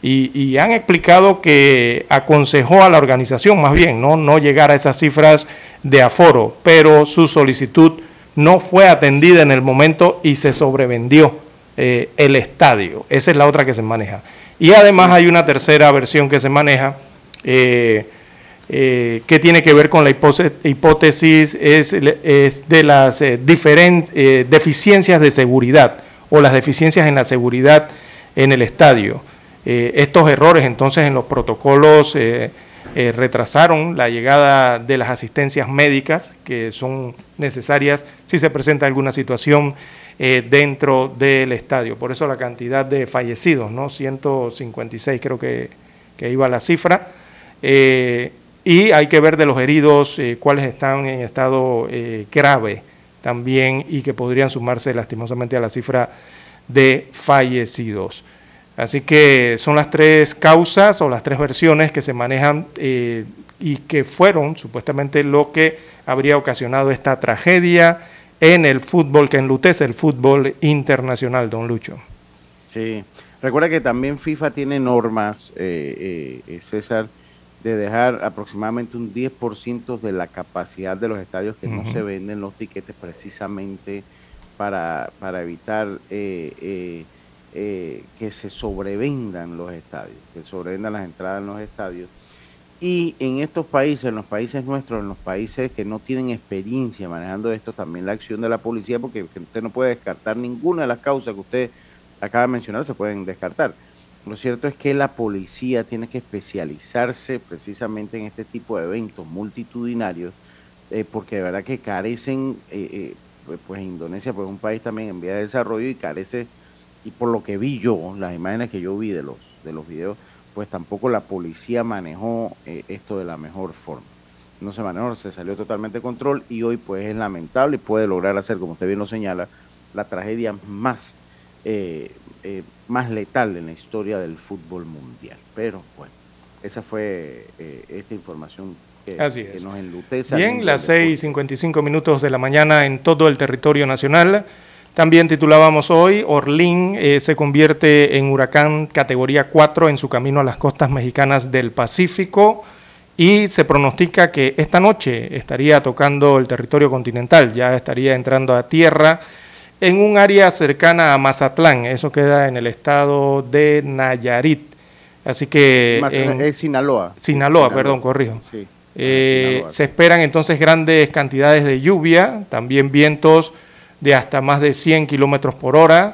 y, han explicado que aconsejó a la organización más bien ¿no? no llegar a esas cifras de aforo, pero su solicitud no fue atendida en el momento y se sobrevendió eh, el estadio. Esa es la otra que se maneja. Y además hay una tercera versión que se maneja. Eh, eh, que tiene que ver con la hipótesis es, de las diferentes deficiencias de seguridad o las deficiencias en la seguridad en el estadio. estos errores entonces en los protocolos retrasaron la llegada de las asistencias médicas que son necesarias si se presenta alguna situación eh, dentro del estadio. Por eso la cantidad de fallecidos, ¿no? 156 creo que, iba la cifra. Eh, y hay que ver de los heridos eh, cuáles están en estado grave también y que podrían sumarse lastimosamente a la cifra de fallecidos. Así que son las tres causas o las tres versiones que se manejan y que fueron supuestamente lo que habría ocasionado esta tragedia en el fútbol, que enlutece el fútbol internacional, don Lucho. Sí, recuerda que también FIFA tiene normas, eh, eh, César, de dejar aproximadamente un 10% de la capacidad de los estadios que no se venden los tiquetes precisamente para, para evitar eh, que se sobrevendan los estadios, que sobrevendan las entradas en los estadios y en estos países, en los países nuestros, en los países que no tienen experiencia manejando esto, también la acción de la policía, porque usted no puede descartar ninguna de las causas que usted acaba de mencionar, se pueden descartar. Lo cierto es que la policía tiene que especializarse precisamente en este tipo de eventos multitudinarios, eh, porque de verdad que carecen, eh, eh, pues, Indonesia pues es un país también en vía de desarrollo y carece, y por lo que vi yo, las imágenes que yo vi de los, de los videos, pues tampoco la policía manejó esto de la mejor forma. No se manejó, se salió totalmente de control y hoy pues es lamentable y puede lograr hacer, como usted bien lo señala, la tragedia más, eh, eh, más letal en la historia del fútbol mundial. Pero bueno, esa fue esta información que, que nos enlutece. Bien, las 6.55 minutos de la mañana en todo el territorio nacional. También titulábamos hoy, Orlín eh, se convierte en huracán categoría 4 en su camino a las costas mexicanas del Pacífico y se pronostica que esta noche estaría tocando el territorio continental, ya estaría entrando a tierra en un área cercana a Mazatlán, eso queda en el estado de Nayarit. Así que... es Sinaloa. Sinaloa. perdón, corrijo. Eh, se esperan entonces grandes cantidades de lluvia, también vientos de hasta más de 100 kilómetros por hora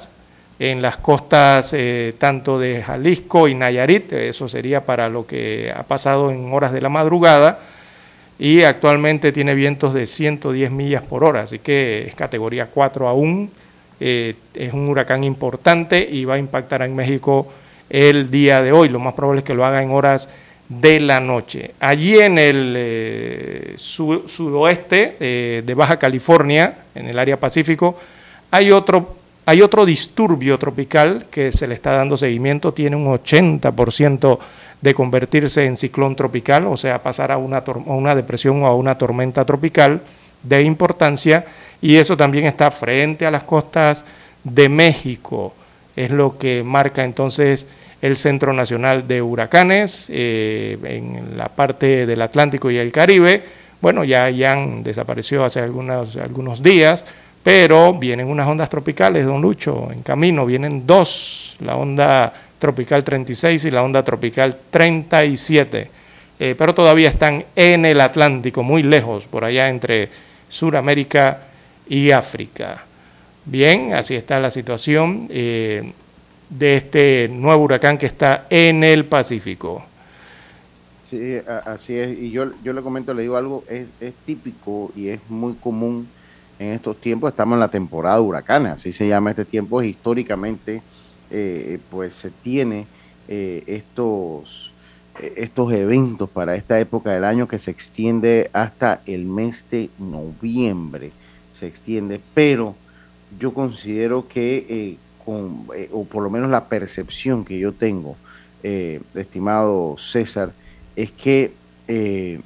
en las costas eh, tanto de Jalisco y Nayarit, eso sería para lo que ha pasado en horas de la madrugada, y actualmente tiene vientos de 110 millas por hora, así que es categoría 4 aún, eh, es un huracán importante y va a impactar en México el día de hoy, lo más probable es que lo haga en horas de la noche. Allí en el eh, sudoeste eh, de Baja California, en el área Pacífico, hay otro, hay otro disturbio tropical que se le está dando seguimiento, tiene un 80% de convertirse en ciclón tropical, o sea, pasar a una, depresión o a una tormenta tropical de importancia, y eso también está frente a las costas de México, es lo que marca entonces el Centro Nacional de Huracanes eh, en la parte del Atlántico y el Caribe. Bueno, ya, ya han desaparecido hace algunos, algunos días, pero vienen unas ondas tropicales, don Lucho, en camino, vienen dos, la onda tropical 36 y la onda tropical 37, eh, pero todavía están en el Atlántico, muy lejos, por allá entre Sudamérica y África. Bien, así está la situación. Eh, de este nuevo huracán que está en el Pacífico. Sí, así es. Y yo, yo le comento, le digo algo, es, es típico y es muy común en estos tiempos. Estamos en la temporada de huracanes, así se llama este tiempo. Históricamente, eh, pues se tiene eh, estos, estos eventos para esta época del año que se extiende hasta el mes de noviembre. Se extiende, pero yo considero que eh, eh, o por lo menos la percepción que yo tengo, eh, estimado César, es que eh,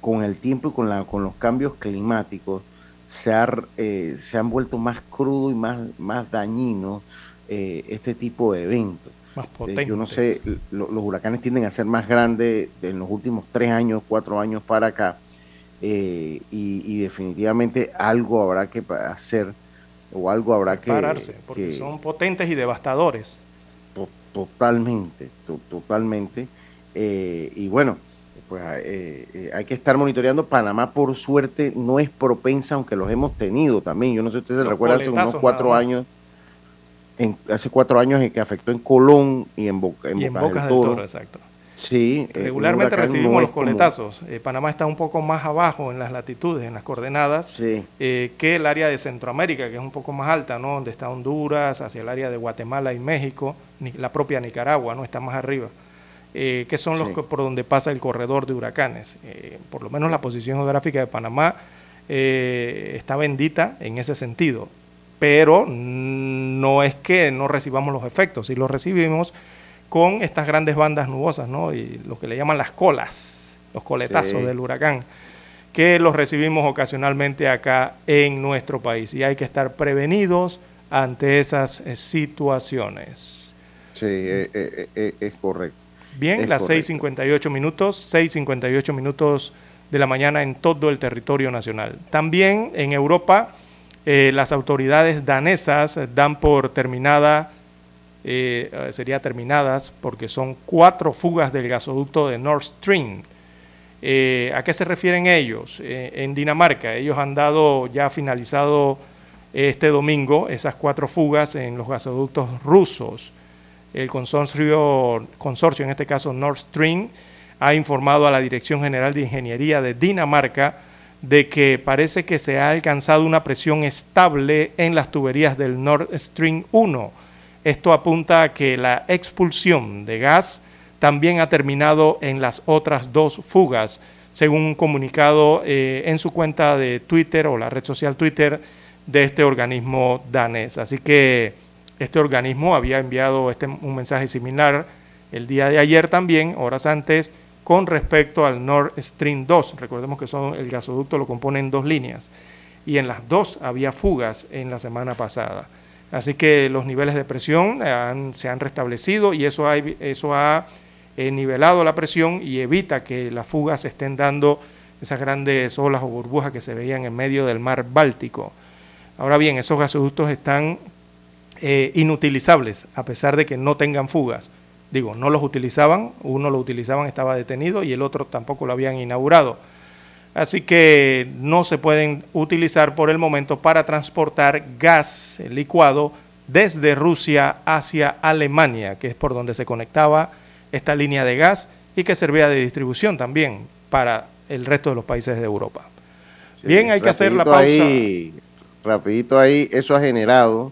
con el tiempo y con, la, con los cambios climáticos se, se han vuelto más crudo y más, más dañinos este tipo de eventos. Más potentes. yo no sé, los huracanes tienden a ser más grandes en los últimos tres años, cuatro años para acá, y, y definitivamente algo habrá que hacer o algo habrá que... Pararse, porque son potentes y devastadores. totalmente, totalmente. Eh, y bueno, pues eh, eh, hay que estar monitoreando. Panamá, por suerte, no es propensa, aunque los hemos tenido también. Yo no sé si ustedes se recuerdan hace unos cuatro años, en, hace cuatro años en que afectó en Colón y en, Boca, en, Bocas, del, Toro. exacto. Sí, regularmente recibimos los coletazos. Panamá está un poco más abajo en las latitudes, en las coordenadas, que el área de Centroamérica, que es un poco más alta, ¿no? Donde está Honduras, hacia el área de Guatemala y México, la propia Nicaragua, ¿no? Está más arriba. Eh, que son los por donde pasa el corredor de huracanes. Eh, por lo menos la posición geográfica de Panamá eh, está bendita en ese sentido, pero no es que no recibamos los efectos, si los recibimos con estas grandes bandas nubosas, ¿no? Y lo que le llaman las colas, los coletazos del huracán, que los recibimos ocasionalmente acá en nuestro país y hay que estar prevenidos ante esas situaciones. Sí, es correcto. Bien, las 6.58 minutos, 6.58 minutos de la mañana en todo el territorio nacional. También en Europa, eh, las autoridades danesas dan por terminada, eh, sería terminadas, porque son cuatro fugas del gasoducto de Nord Stream. Eh, ¿A qué se refieren ellos? en Dinamarca, ellos han dado ya finalizado este domingo esas cuatro fugas en los gasoductos rusos el consorcio, consorcio, en este caso Nord Stream, ha informado a la Dirección General de Ingeniería de Dinamarca de que parece que se ha alcanzado una presión estable en las tuberías del Nord Stream 1. Esto apunta a que la expulsión de gas también ha terminado en las otras dos fugas, según un comunicado eh, en su cuenta de Twitter o la red social Twitter de este organismo danés. Así que este organismo había enviado este, un mensaje similar el día de ayer también, horas antes, con respecto al Nord Stream 2. Recordemos que son, el gasoducto lo componen dos líneas y en las dos había fugas en la semana pasada. Así que los niveles de presión se han restablecido y eso ha, eso ha eh, nivelado la presión y evita que las fugas se estén dando esas grandes olas o burbujas que se veían en medio del mar Báltico. Ahora bien, esos gasoductos están eh, inutilizables, a pesar de que no tengan fugas. Digo, no los utilizaban, uno lo utilizaban, estaba detenido y el otro tampoco lo habían inaugurado. Así que no se pueden utilizar por el momento para transportar gas licuado desde Rusia hacia Alemania, que es por donde se conectaba esta línea de gas y que servía de distribución también para el resto de los países de Europa. Bien, hay que hacer la pausa. rapidito ahí, eso ha generado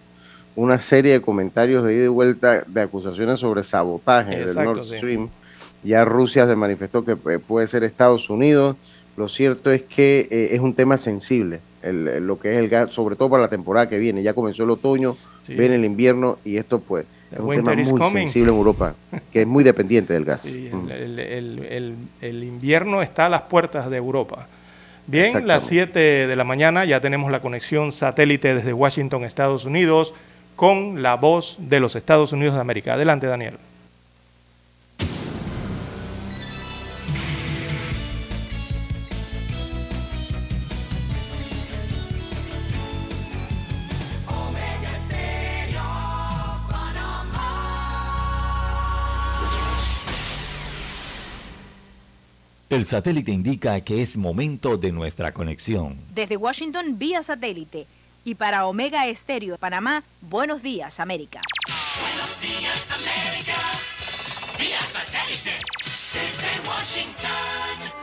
una serie de comentarios de ida y vuelta de acusaciones sobre sabotaje del Nord Stream. Ya Rusia se manifestó que puede ser Estados Unidos. Lo cierto es que eh, es un tema sensible, lo que es el gas, sobre todo para la temporada que viene. Ya comenzó el otoño, viene el invierno y esto pues es un tema muy sensible en Europa, que es muy dependiente del gas. Mm. el, el, invierno está a las puertas de Europa. Bien, las 7 de la mañana ya tenemos la conexión satélite desde Washington, Estados Unidos con la voz de los Estados Unidos de América. Adelante, Daniel. El satélite indica que es momento de nuestra conexión. Desde Washington, vía satélite y para Omega Estéreo de Panamá, buenos días, América. Buenos días, América. Vía satélite. Desde Washington.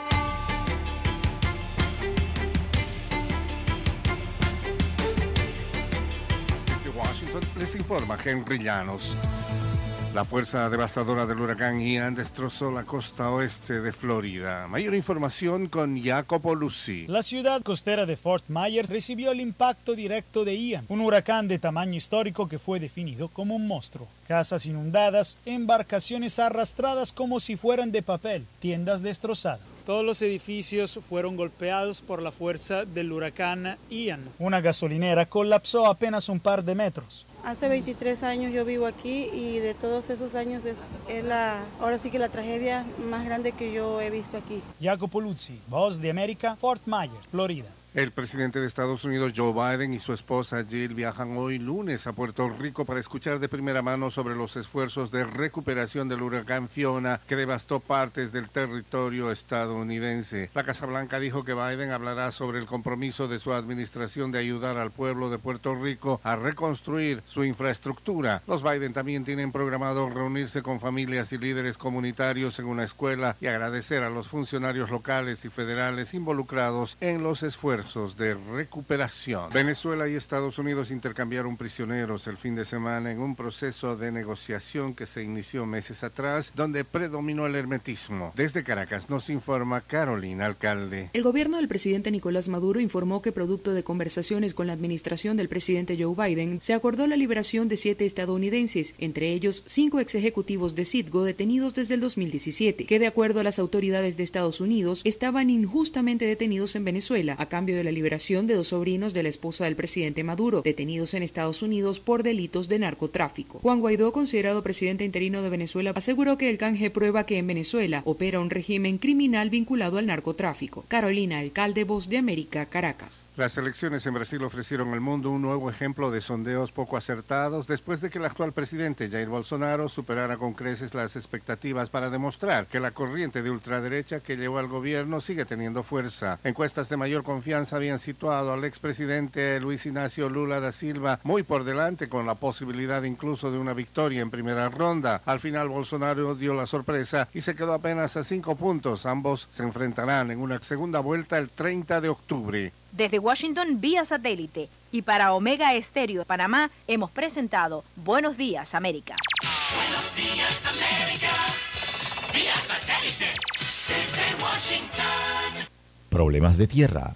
Desde Washington les informa Henry Llanos. La fuerza devastadora del huracán Ian destrozó la costa oeste de Florida. Mayor información con Jacopo Lucy. La ciudad costera de Fort Myers recibió el impacto directo de Ian, un huracán de tamaño histórico que fue definido como un monstruo. Casas inundadas, embarcaciones arrastradas como si fueran de papel, tiendas destrozadas. Todos los edificios fueron golpeados por la fuerza del huracán Ian. Una gasolinera colapsó apenas un par de metros. Hace 23 años yo vivo aquí y de todos esos años es, la, ahora sí que la tragedia más grande que yo he visto aquí. Jacopo Luzzi, Voz de América, Fort Myers, Florida. El presidente de Estados Unidos, Joe Biden, y su esposa Jill viajan hoy lunes a Puerto Rico para escuchar de primera mano sobre los esfuerzos de recuperación del huracán Fiona que devastó partes del territorio estadounidense. La Casa Blanca dijo que Biden hablará sobre el compromiso de su administración de ayudar al pueblo de Puerto Rico a reconstruir su infraestructura. Los Biden también tienen programado reunirse con familias y líderes comunitarios en una escuela y agradecer a los funcionarios locales y federales involucrados en los esfuerzos de recuperación. Venezuela y Estados Unidos intercambiaron prisioneros el fin de semana en un proceso de negociación que se inició meses atrás, donde predominó el hermetismo. Desde Caracas nos informa Carolina Alcalde. El gobierno del presidente Nicolás Maduro informó que producto de conversaciones con la administración del presidente Joe Biden, se acordó la liberación de siete estadounidenses, entre ellos cinco ex ejecutivos de Citgo detenidos desde el 2017, que de acuerdo a las autoridades de Estados Unidos estaban injustamente detenidos en Venezuela a cambio de la liberación de dos sobrinos de la esposa del presidente Maduro, detenidos en Estados Unidos por delitos de narcotráfico. Juan Guaidó, considerado presidente interino de Venezuela, aseguró que el canje prueba que en Venezuela opera un régimen criminal vinculado al narcotráfico. Carolina, alcalde Voz de América, Caracas. Las elecciones en Brasil ofrecieron al mundo un nuevo ejemplo de sondeos poco acertados después de que el actual presidente Jair Bolsonaro superara con creces las expectativas para demostrar que la corriente de ultraderecha que llevó al gobierno sigue teniendo fuerza. Encuestas de mayor confianza habían situado al expresidente Luis Ignacio Lula da Silva muy por delante con la posibilidad incluso de una victoria en primera ronda. Al final Bolsonaro dio la sorpresa y se quedó apenas a cinco puntos. Ambos se enfrentarán en una segunda vuelta el 30 de octubre. Desde Washington vía satélite y para Omega Estéreo de Panamá hemos presentado Buenos Días América. Buenos días América, vía satélite desde Washington. Problemas de tierra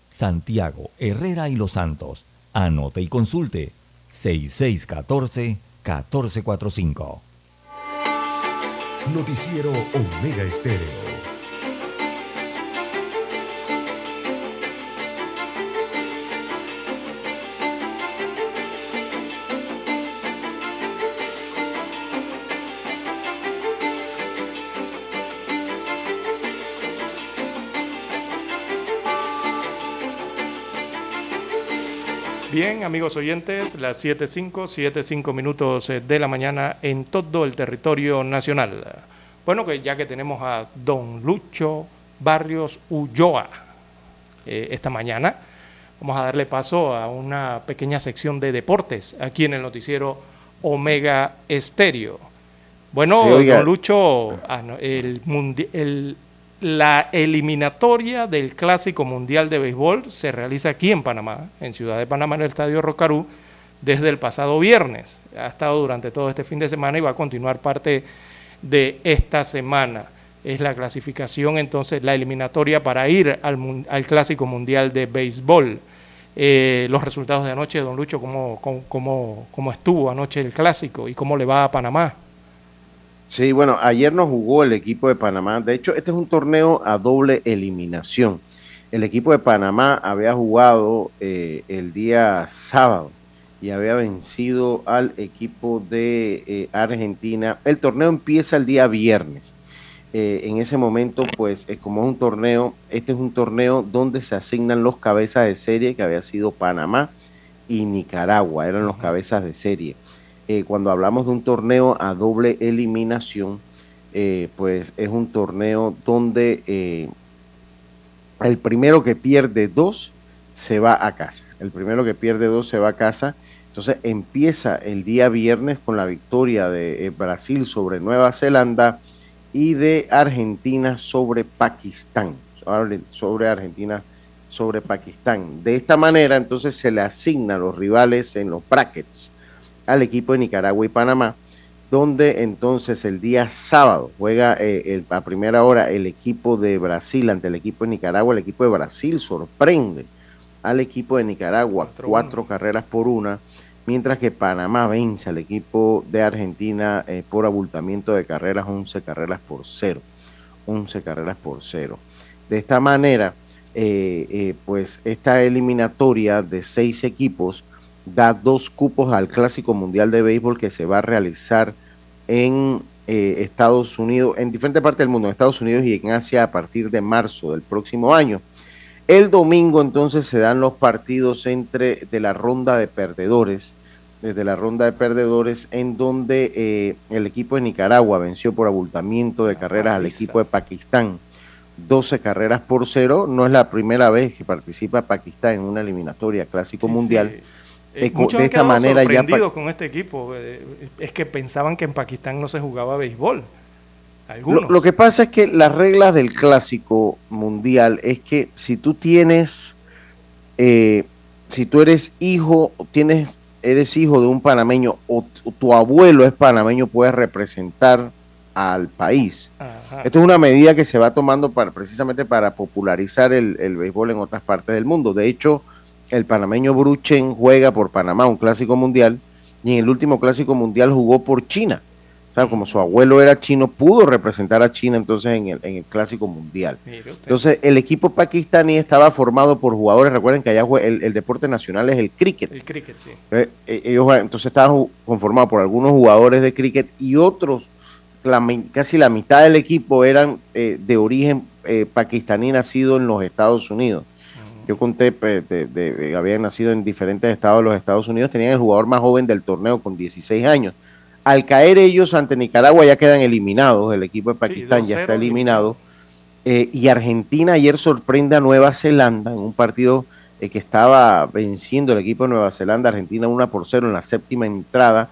Santiago, Herrera y Los Santos. Anote y consulte 6614-1445. Noticiero Omega Estéreo. Bien, amigos oyentes, las 7.5, 7.5 minutos eh, de la mañana en todo el territorio nacional. Bueno, que ya que tenemos a don Lucho Barrios Ulloa eh, esta mañana, vamos a darle paso a una pequeña sección de deportes aquí en el noticiero Omega Estéreo. Bueno, don Lucho, ah, el, el la eliminatoria del Clásico Mundial de Béisbol se realiza aquí en Panamá, en Ciudad de Panamá, en el Estadio Rocarú, desde el pasado viernes. Ha estado durante todo este fin de semana y va a continuar parte de esta semana. Es la clasificación, entonces, la eliminatoria para ir al, Clásico Mundial de Béisbol. Eh, los resultados de anoche, don Lucho, ¿cómo, cómo, cómo estuvo anoche el Clásico y cómo le va a Panamá? Sí, bueno, ayer nos jugó el equipo de Panamá. De hecho, este es un torneo a doble eliminación. El equipo de Panamá había jugado eh, el día sábado y había vencido al equipo de eh, Argentina. El torneo empieza el día viernes. Eh, en ese momento, pues, como es un torneo, este es un torneo donde se asignan los cabezas de serie, que había sido Panamá y Nicaragua, eran los cabezas de serie. Eh, cuando hablamos de un torneo a doble eliminación, eh, pues es un torneo donde eh, el primero que pierde dos se va a casa. El primero que pierde dos se va a casa. Entonces empieza el día viernes con la victoria de Brasil sobre Nueva Zelanda y de Argentina sobre Pakistán. Sobre Argentina sobre Pakistán. De esta manera entonces se le asigna a los rivales en los brackets al equipo de Nicaragua y Panamá, donde entonces el día sábado juega eh, a primera hora el equipo de Brasil ante el equipo de Nicaragua. El equipo de Brasil sorprende al equipo de Nicaragua, cuatro carreras por una, mientras que Panamá vence al equipo de Argentina eh, por abultamiento de carreras, 11 carreras por cero. 11 carreras por cero. De esta manera, eh, eh, pues esta eliminatoria de seis equipos da dos cupos al Clásico Mundial de Béisbol que se va a realizar en eh, Estados Unidos, en diferentes partes del mundo, en Estados Unidos y en Asia a partir de marzo del próximo año. El domingo entonces se dan los partidos entre de la ronda de perdedores, desde la ronda de perdedores en donde eh, el equipo de Nicaragua venció por abultamiento de carreras al equipo de Pakistán. 12 carreras por cero. No es la primera vez que participa Pakistán en una eliminatoria clásico mundial. Eh, Eh, muchos de han esta manera ya sorprendidos con este equipo. eh, es que pensaban que en Pakistán no se jugaba béisbol. Algunos. Lo, lo que pasa es que las reglas del clásico mundial es que si tú tienes, eh, si tú eres hijo, tienes, eres hijo de un panameño o tu abuelo es panameño, puedes representar al país. Ajá. Esto es una medida que se va tomando para, precisamente para popularizar el, el béisbol en otras partes del mundo. De hecho, el panameño Bruchen juega por Panamá un clásico mundial y en el último clásico mundial jugó por China. O sea, como su abuelo era chino, pudo representar a China entonces en el, en el clásico mundial. Entonces, el equipo pakistaní estaba formado por jugadores, recuerden que allá el, el deporte nacional es el cricket. El cricket, sí. Eh, eh, ellos juegan- entonces estaban conformados por algunos jugadores de cricket y otros, la casi la mitad del equipo eran eh, de origen eh, pakistaní nacido en los Estados Unidos. Yo conté, pues, de- de- de- habían nacido en diferentes estados de los Estados Unidos, tenían el jugador más joven del torneo con 16 años. Al caer ellos ante Nicaragua ya quedan eliminados, el equipo de Pakistán ya 2-0 está eliminado. Eh, y Argentina ayer sorprende a Nueva Zelanda en un partido eh, que estaba venciendo el equipo de Nueva Zelanda, Argentina 1 por 0 en la séptima entrada.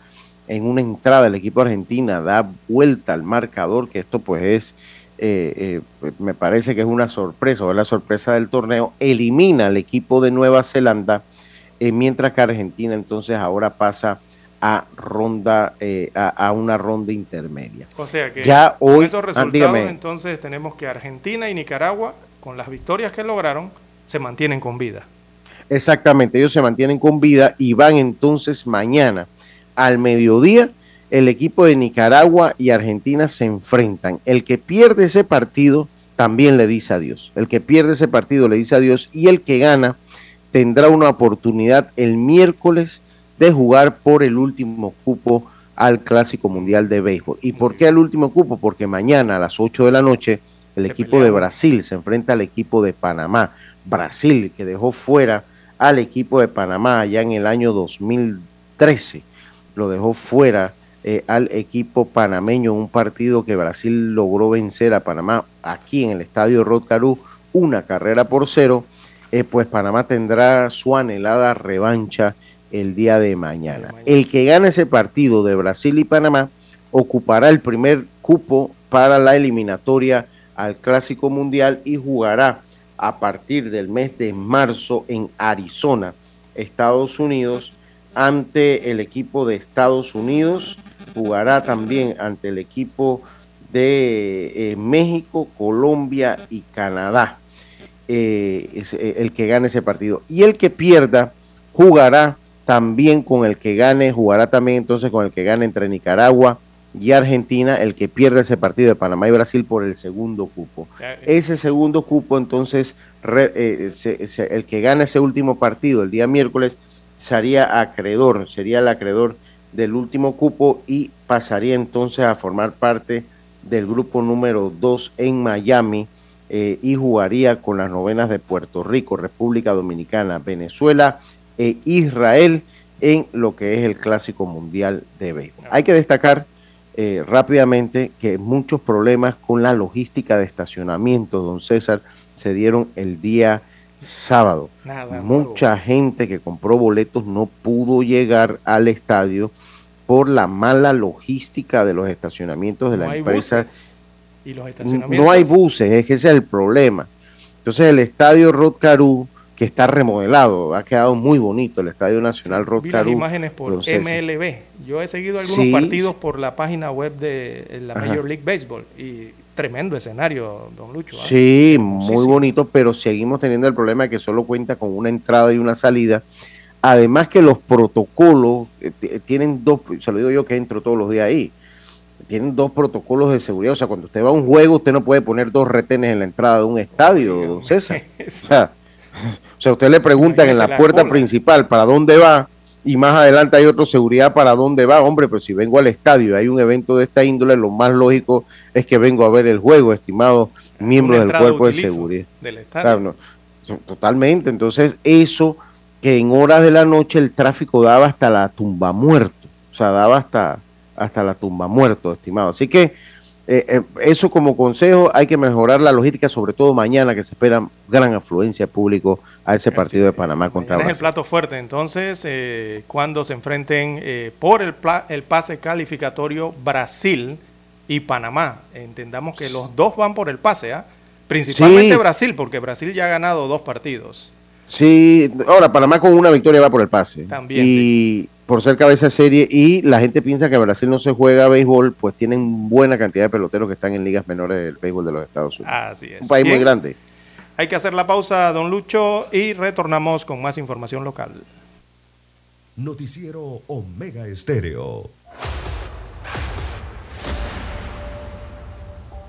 En una entrada el equipo de Argentina da vuelta al marcador, que esto pues es, eh, eh, me parece que es una sorpresa, o es la sorpresa del torneo, elimina al equipo de Nueva Zelanda, eh, mientras que Argentina entonces ahora pasa a ronda, a, a una ronda intermedia. O sea que ya con hoy, esos ah, resultados, dígame. entonces tenemos que Argentina y Nicaragua, con las victorias que lograron, se mantienen con vida. Exactamente, ellos se mantienen con vida y van entonces mañana al mediodía. El equipo de Nicaragua y Argentina se enfrentan. El que pierde ese partido también le dice adiós. El que pierde ese partido le dice adiós y el que gana tendrá una oportunidad el miércoles de jugar por el último cupo al Clásico Mundial de Béisbol. ¿Y por qué al último cupo? Porque mañana a las 8 de la noche el equipo de Brasil se enfrenta al equipo de Panamá. Brasil que dejó fuera al equipo de Panamá allá en el año 2013. Lo dejó fuera eh, al equipo panameño, un partido que Brasil logró vencer a Panamá aquí en el estadio Rod Caru, una carrera por cero. Eh, pues Panamá tendrá su anhelada revancha el día de mañana. El que gane ese partido de Brasil y Panamá ocupará el primer cupo para la eliminatoria al Clásico Mundial y jugará a partir del mes de marzo en Arizona, Estados Unidos, ante el equipo de Estados Unidos, jugará también ante el equipo de eh, México, Colombia y Canadá. Eh, es, eh, el que gane ese partido. Y el que pierda jugará también con el que gane, jugará también entonces con el que gane entre Nicaragua y Argentina, el que pierda ese partido de Panamá y Brasil por el segundo cupo. Ese segundo cupo entonces, re- eh, se- se- el que gane ese último partido el día miércoles sería acreedor, sería el acreedor del último cupo y pasaría entonces a formar parte del grupo número 2 en Miami eh, y jugaría con las novenas de Puerto Rico, República Dominicana, Venezuela e Israel en lo que es el Clásico Mundial de Béisbol. Hay que destacar eh, rápidamente que muchos problemas con la logística de estacionamiento, don César, se dieron el día sábado. Nada Mucha gente que compró boletos no pudo llegar al estadio por la mala logística de los estacionamientos de No la hay empresa. buses. Y los estacionamientos. No hay buses, es que ese es el problema. Entonces el estadio Rod Caru, que está remodelado, ha quedado muy bonito el Estadio Nacional Rod Vi las Caru. imágenes por. MLB. Yo he seguido algunos Sí. partidos por la página web de la. Major League Baseball y tremendo escenario, don Lucho. ¿ah? Sí, muy bonito, pero seguimos teniendo el problema de que solo cuenta con una entrada y una salida. Además que los protocolos eh, t- tienen dos, se lo digo yo que entro todos los días ahí, tienen dos protocolos de seguridad. O sea, cuando usted va a un juego, usted no puede poner dos retenes en la entrada de un estadio, don César. (laughs) O sea, (laughs) o sea, usted le preguntan en la puerta principal para dónde va y más adelante hay otro seguridad para dónde va. Hombre, pero si vengo al estadio y hay un evento de esta índole, lo más lógico es que vengo a ver el juego, estimados miembros Una del cuerpo de seguridad. Del estadio. Totalmente. Entonces, eso que en horas de la noche el tráfico daba hasta la tumba muerto. O sea, daba hasta, hasta la tumba muerto, estimado. Así que eh, eh, eso como consejo, hay que mejorar la logística, sobre todo mañana que se espera gran afluencia de público a ese partido de Panamá contra Mañana es el Brasil. plato fuerte, entonces, eh, cuando se enfrenten eh, por el, pla- el pase calificatorio Brasil y Panamá. Entendamos que los dos van por el pase, ¿ah? Principalmente Sí. Brasil, porque Brasil ya ha ganado dos partidos. Sí, ahora Panamá con una victoria va por el pase. También, Y por ser cabeza de serie y la gente piensa que Brasil no se juega béisbol, pues tienen buena cantidad de peloteros que están en ligas menores del béisbol de los Estados Unidos. Así es. Un país muy grande. Hay que hacer la pausa, don Lucho, y retornamos con más información local. Noticiero Omega Estéreo.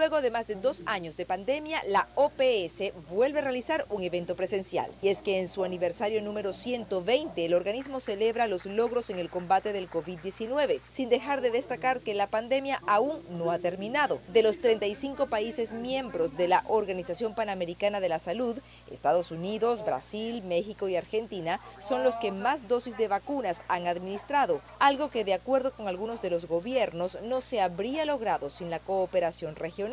Luego de más de dos años de pandemia, la OPS vuelve a realizar un evento presencial. Y es que en su aniversario número 120, el organismo celebra los logros en el combate del COVID-19, sin dejar de destacar que la pandemia aún no ha terminado. De los 35 países miembros de la Organización Panamericana de la Salud, Estados Unidos, Brasil, México y Argentina son los que más dosis de vacunas han administrado, algo que de acuerdo con algunos de los gobiernos no se habría logrado sin la cooperación regional,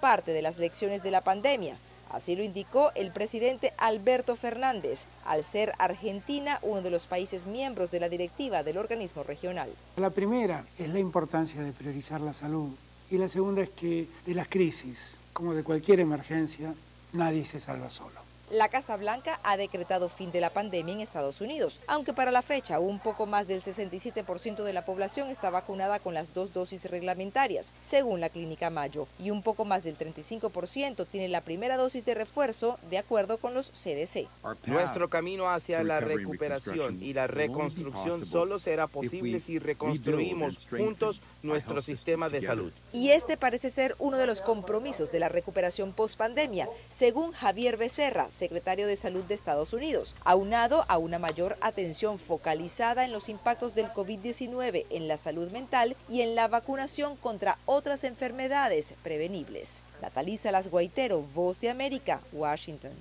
parte de las lecciones de la pandemia. Así lo indicó el presidente Alberto Fernández, al ser Argentina uno de los países miembros de la directiva del organismo regional. La primera es la importancia de priorizar la salud y la segunda es que de las crisis, como de cualquier emergencia, nadie se salva solo. La Casa Blanca ha decretado fin de la pandemia en Estados Unidos, aunque para la fecha un poco más del 67% de la población está vacunada con las dos dosis reglamentarias, según la Clínica Mayo, y un poco más del 35% tiene la primera dosis de refuerzo, de acuerdo con los CDC. Nuestro camino hacia la recuperación y la reconstrucción solo será posible si reconstruimos juntos nuestro sistema de salud. Y este parece ser uno de los compromisos de la recuperación post-pandemia, según Javier Becerra, secretario de Salud de Estados Unidos, aunado a una mayor atención focalizada en los impactos del COVID-19 en la salud mental y en la vacunación contra otras enfermedades prevenibles. Natalisa Las Guaitero, Voz de América, Washington.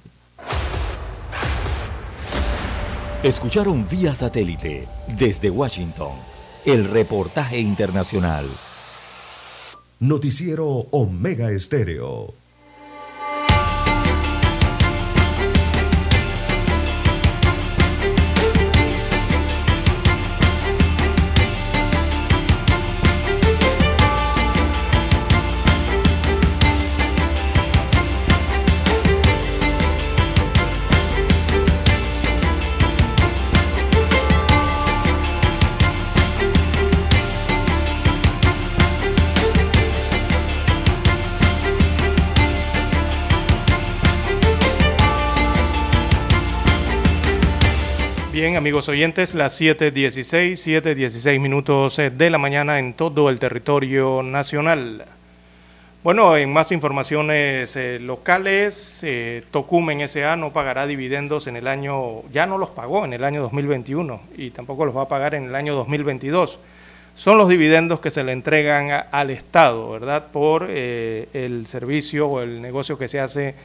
Escucharon vía satélite desde Washington el reportaje internacional. Noticiero Omega Estéreo. Bien, amigos oyentes, las 7.16, 7.16 minutos eh, de la mañana en todo el territorio nacional. Bueno, en más informaciones eh, locales, eh, Tocumen S.A. no pagará dividendos en el año, ya no los pagó en el año 2021 y tampoco los va a pagar en el año 2022. Son los dividendos que se le entregan al Estado, ¿verdad? Por el servicio o el negocio que se hace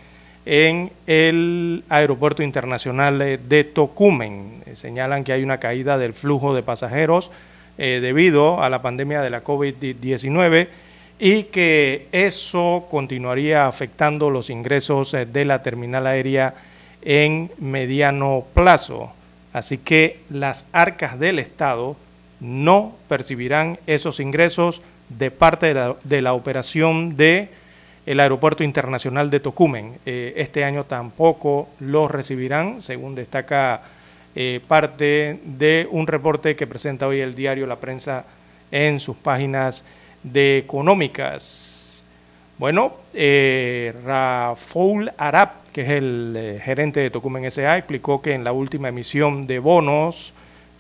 en el Aeropuerto Internacional de, Tocumen. Eh, señalan que hay una caída del flujo de pasajeros eh, debido a la pandemia de la COVID-19 y que eso continuaría afectando los ingresos eh, de la terminal aérea en mediano plazo. Así que las arcas del Estado no percibirán esos ingresos de parte de la, de la operación de el Aeropuerto Internacional de Tocumen. Eh, este año tampoco los recibirán, según destaca eh, parte de un reporte que presenta hoy el diario La Prensa en sus páginas de económicas. Bueno, eh, Rafaul Arab, que es el eh, gerente de Tocumen S.A., explicó que en la última emisión de bonos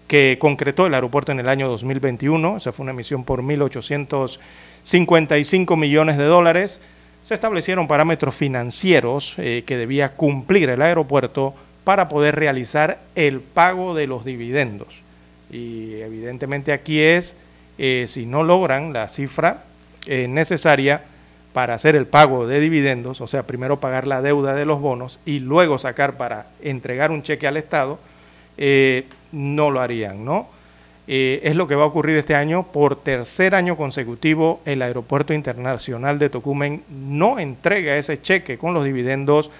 que concretó el aeropuerto en el año 2021, esa fue una emisión por 1.855 millones de dólares, se establecieron parámetros financieros eh, que debía cumplir el aeropuerto para poder realizar el pago de los dividendos. Y evidentemente aquí es, eh, si no logran la cifra eh, necesaria para hacer el pago de dividendos, o sea, primero pagar la deuda de los bonos y luego sacar para entregar un cheque al Estado, no lo harían, ¿no? Eh, es lo que va a ocurrir este año. Por tercer año consecutivo, el Aeropuerto Internacional de Tocumen no entrega ese cheque con los dividendos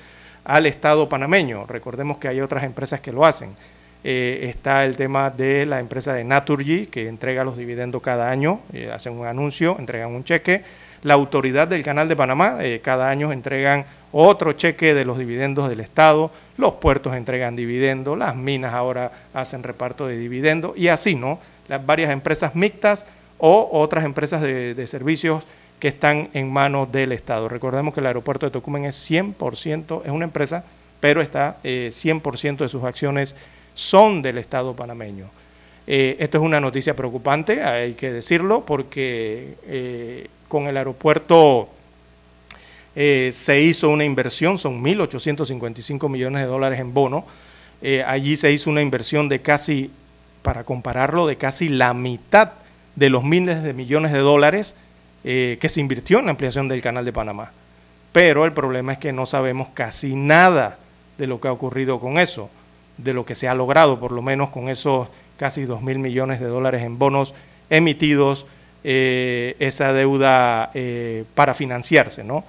al Estado panameño. Recordemos que hay otras empresas que lo hacen. Eh, está el tema de la empresa de Naturgy, que entrega los dividendos cada año, eh, hacen un anuncio, entregan un cheque. La autoridad del Canal de Panamá, cada año entregan otro cheque de los dividendos del Estado, los puertos entregan dividendos, las minas ahora hacen reparto de dividendos y así, ¿no? Las varias empresas mixtas o otras empresas de, servicios que están en manos del Estado. Recordemos que el aeropuerto de Tocumen es 100%, es una empresa, pero está eh, 100% de sus acciones son del Estado panameño. Eh, esto es una noticia preocupante, hay que decirlo, porque eh, con el aeropuerto eh, se hizo una inversión, son 1.855 millones de dólares en bono. Eh, allí se hizo una inversión de casi, para compararlo, de casi la mitad de los miles de millones de dólares eh, que se invirtió en la ampliación del canal de Panamá. Pero el problema es que no sabemos casi nada de lo que ha ocurrido con eso, de lo que se ha logrado, por lo menos con esos casi 2 mil millones de dólares en bonos emitidos, esa deuda para financiarse, ¿no?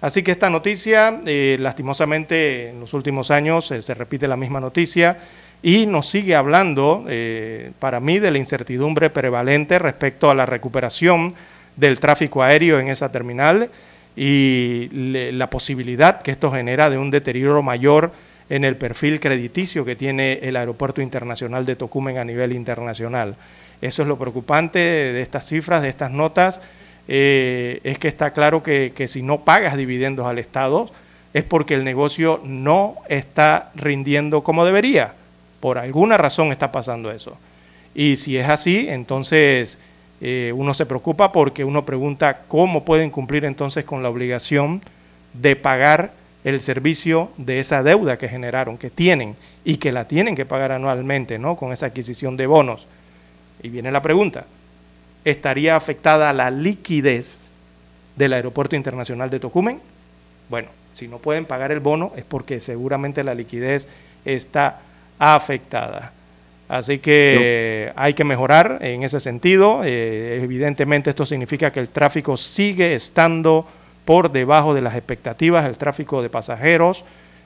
Así que esta noticia, eh, lastimosamente, en los últimos años eh, se repite la misma noticia y nos sigue hablando, eh, para mí, de la incertidumbre prevalente respecto a la recuperación del tráfico aéreo en esa terminal y la posibilidad que esto genera de un deterioro mayor en el perfil crediticio que tiene el Aeropuerto Internacional de Tocumen a nivel internacional. Eso es lo preocupante de estas cifras, de estas notas eh, es que está claro que, que, si no pagas dividendos al Estado es porque el negocio no está rindiendo como debería. Por alguna razón está pasando eso. Y si es así, entonces eh, uno se preocupa porque uno pregunta cómo pueden cumplir entonces con la obligación de pagar el servicio de esa deuda que generaron, que tienen y que la tienen que pagar anualmente, ¿no? Con esa adquisición de bonos. Y viene la pregunta, estaría afectada la liquidez del Aeropuerto Internacional de Tocumen? Bueno, si no pueden pagar el bono es porque seguramente la liquidez está afectada. Así que no. hay que mejorar en ese sentido. Eh, evidentemente esto significa que el tráfico sigue estando por debajo de las expectativas, el tráfico de pasajeros.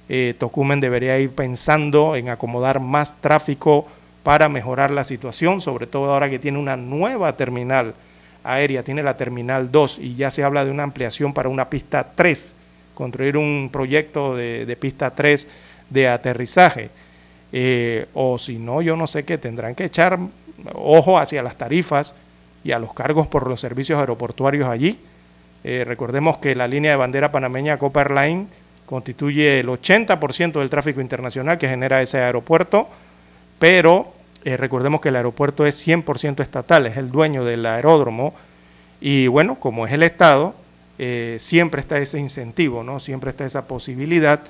Eh, Tocumen debería ir pensando en acomodar más tráfico para mejorar la situación, sobre todo ahora que tiene una nueva terminal aérea, tiene la terminal 2 y ya se habla de una ampliación para una pista 3, construir un proyecto de, pista 3 de aterrizaje. Eh, o si no, yo no sé qué, tendrán que echar ojo hacia las tarifas y a los cargos por los servicios aeroportuarios allí. Eh, recordemos que la línea de bandera panameña Copa Airline constituye el 80% del tráfico internacional que genera ese aeropuerto pero eh, recordemos que el aeropuerto es 100% estatal, es el dueño del aeródromo y bueno, como es el Estado, eh, siempre está ese incentivo, ¿no? siempre está esa posibilidad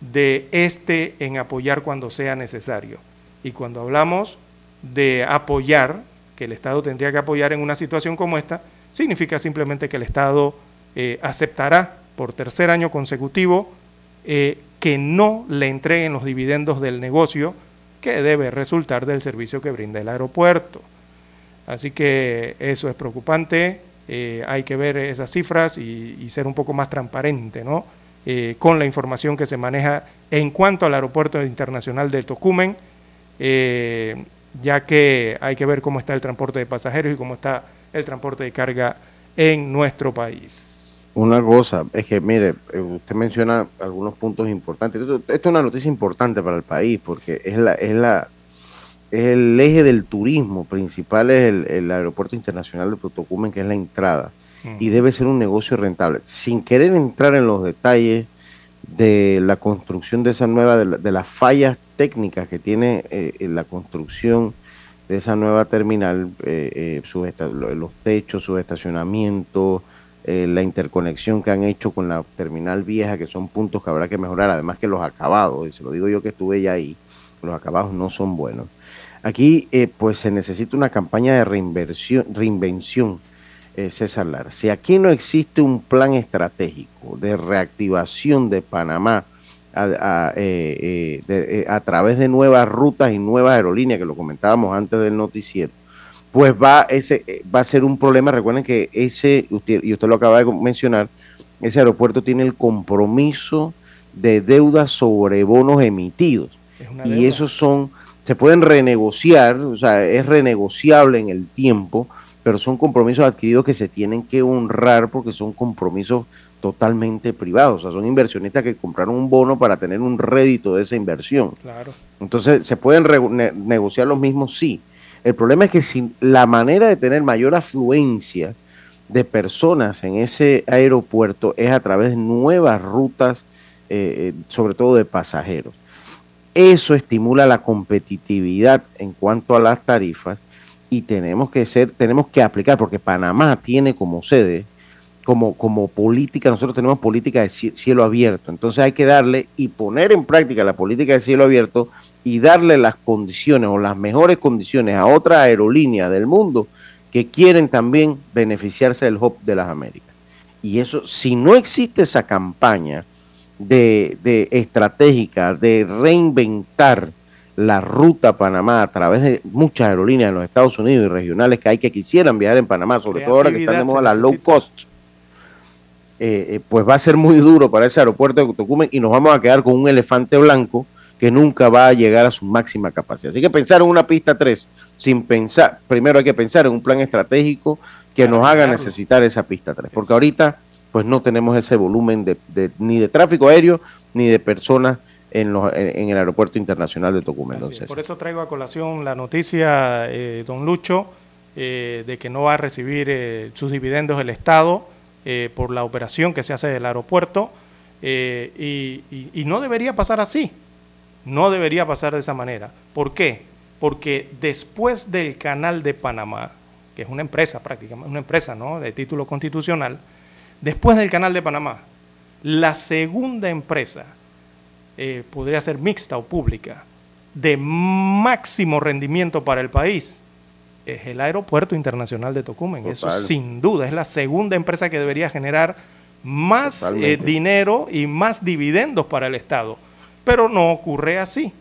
de este en apoyar cuando sea necesario. Y cuando hablamos de apoyar, que el Estado tendría que apoyar en una situación como esta, significa simplemente que el Estado eh, aceptará por tercer año consecutivo que no le entreguen los dividendos del negocio que debe resultar del servicio que brinda el aeropuerto. Así que eso es preocupante, eh, hay que ver esas cifras y, ser un poco más transparente ¿no? Eh, con la información que se maneja en cuanto al aeropuerto internacional de Tocumen. Eh, ya que hay que ver cómo está el transporte de pasajeros y cómo está el transporte de carga en nuestro país. Una cosa, es que mire, eh, usted menciona algunos puntos importantes. Esto, esto es una noticia importante para el país porque es la, es la, es el eje del turismo principal, es el, el aeropuerto internacional de Tocumen, que es la entrada, y debe ser un negocio rentable. Sin querer entrar en los detalles de la construcción de esa nueva, de, la- de las fallas técnicas que tiene eh, en la construcción de esa nueva terminal, eh, eh, los techos, su estacionamiento, eh, la interconexión que han hecho con la terminal vieja, que son puntos que habrá que mejorar, además que los acabados, y se lo digo yo que estuve ya ahí, los acabados no son buenos. Aquí eh, pues se necesita una campaña de reinversión, reinvención, eh, César Lara. Si aquí no existe un plan estratégico de reactivación de Panamá a, eh, eh, eh, a través de nuevas rutas y nuevas aerolíneas, que lo comentábamos antes del noticiero, pues va, ese, eh, va a ser un problema. Recuerden que ese, usted, y usted lo acaba de mencionar, ese aeropuerto tiene el compromiso de deuda sobre bonos emitidos. Y esos son, se pueden renegociar, o sea, es renegociable en el tiempo, pero son compromisos adquiridos que se tienen que honrar porque son compromisos totalmente privados. O sea, son inversionistas que compraron un bono para tener un rédito de esa inversión. Claro. Entonces, ¿se pueden re- ne- negociar los mismos? Sí. El problema es que la manera de tener mayor afluencia de personas en ese aeropuerto es a través de nuevas rutas, eh, eh, sobre todo de pasajeros. Eso estimula la competitividad en cuanto a las tarifas y tenemos que ser, tenemos que aplicar, porque Panamá tiene como sede, como, como política, nosotros tenemos política de cie- cielo abierto, entonces hay que darle y poner en práctica la política de cielo abierto y darle las condiciones o las mejores condiciones a otras aerolíneas del mundo que quieren también beneficiarse del Hub de las Américas. Y eso, si no existe esa campaña de, de estratégica de reinventar la ruta a Panamá a través de muchas aerolíneas en los Estados Unidos y regionales que hay que quisieran viajar en Panamá, sobre todo ahora que están de moda las low cost, eh, eh, pues va a ser muy duro para ese aeropuerto de Tocumen y nos vamos a quedar con un elefante blanco que nunca va a llegar a su máxima capacidad. Así que pensar en una pista 3 sin pensar, primero hay que pensar en un plan estratégico que nos haga necesitar esa pista 3, porque ahorita pues no tenemos ese volumen de, de- ni de tráfico aéreo ni de personas en, los, en, el aeropuerto internacional de Tocumen. César. Por eso traigo a colación la noticia, eh, don Lucho, eh, de que no va a recibir eh, sus dividendos el Estado eh, por la operación que se hace del aeropuerto eh, y, y- y no debería pasar así, no debería pasar de esa manera. ¿Por qué? Porque después del canal de Panamá, que es una empresa prácticamente, una empresa ¿no? de título constitucional, después del canal de Panamá, la segunda empresa eh, podría ser mixta o pública, de máximo rendimiento para el país, es el Aeropuerto Internacional de Tocumen. Eso sin duda es la segunda empresa que debería generar más eh, dinero y más dividendos para el Estado. Pero no ocurre así.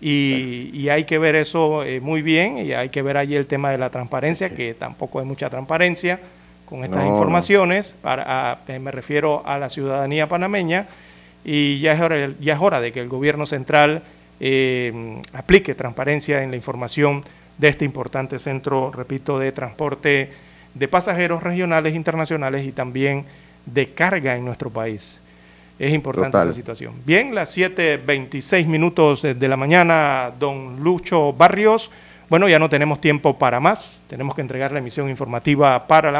Y, y hay que ver eso eh, muy bien y hay que ver allí el tema de la transparencia, que tampoco hay mucha transparencia con estas No, informaciones, para, a- eh, me refiero a la ciudadanía panameña, y ya es hora, ya es hora de que el gobierno central eh, aplique transparencia en la información de este importante centro, repito, de transporte de pasajeros regionales, internacionales y también de carga en nuestro país. Es importante Total. esa situación. Bien, las 7.26 minutos de de la mañana, don Lucho Barrios. Bueno, ya no tenemos tiempo para más. Tenemos que entregar la emisión informativa para la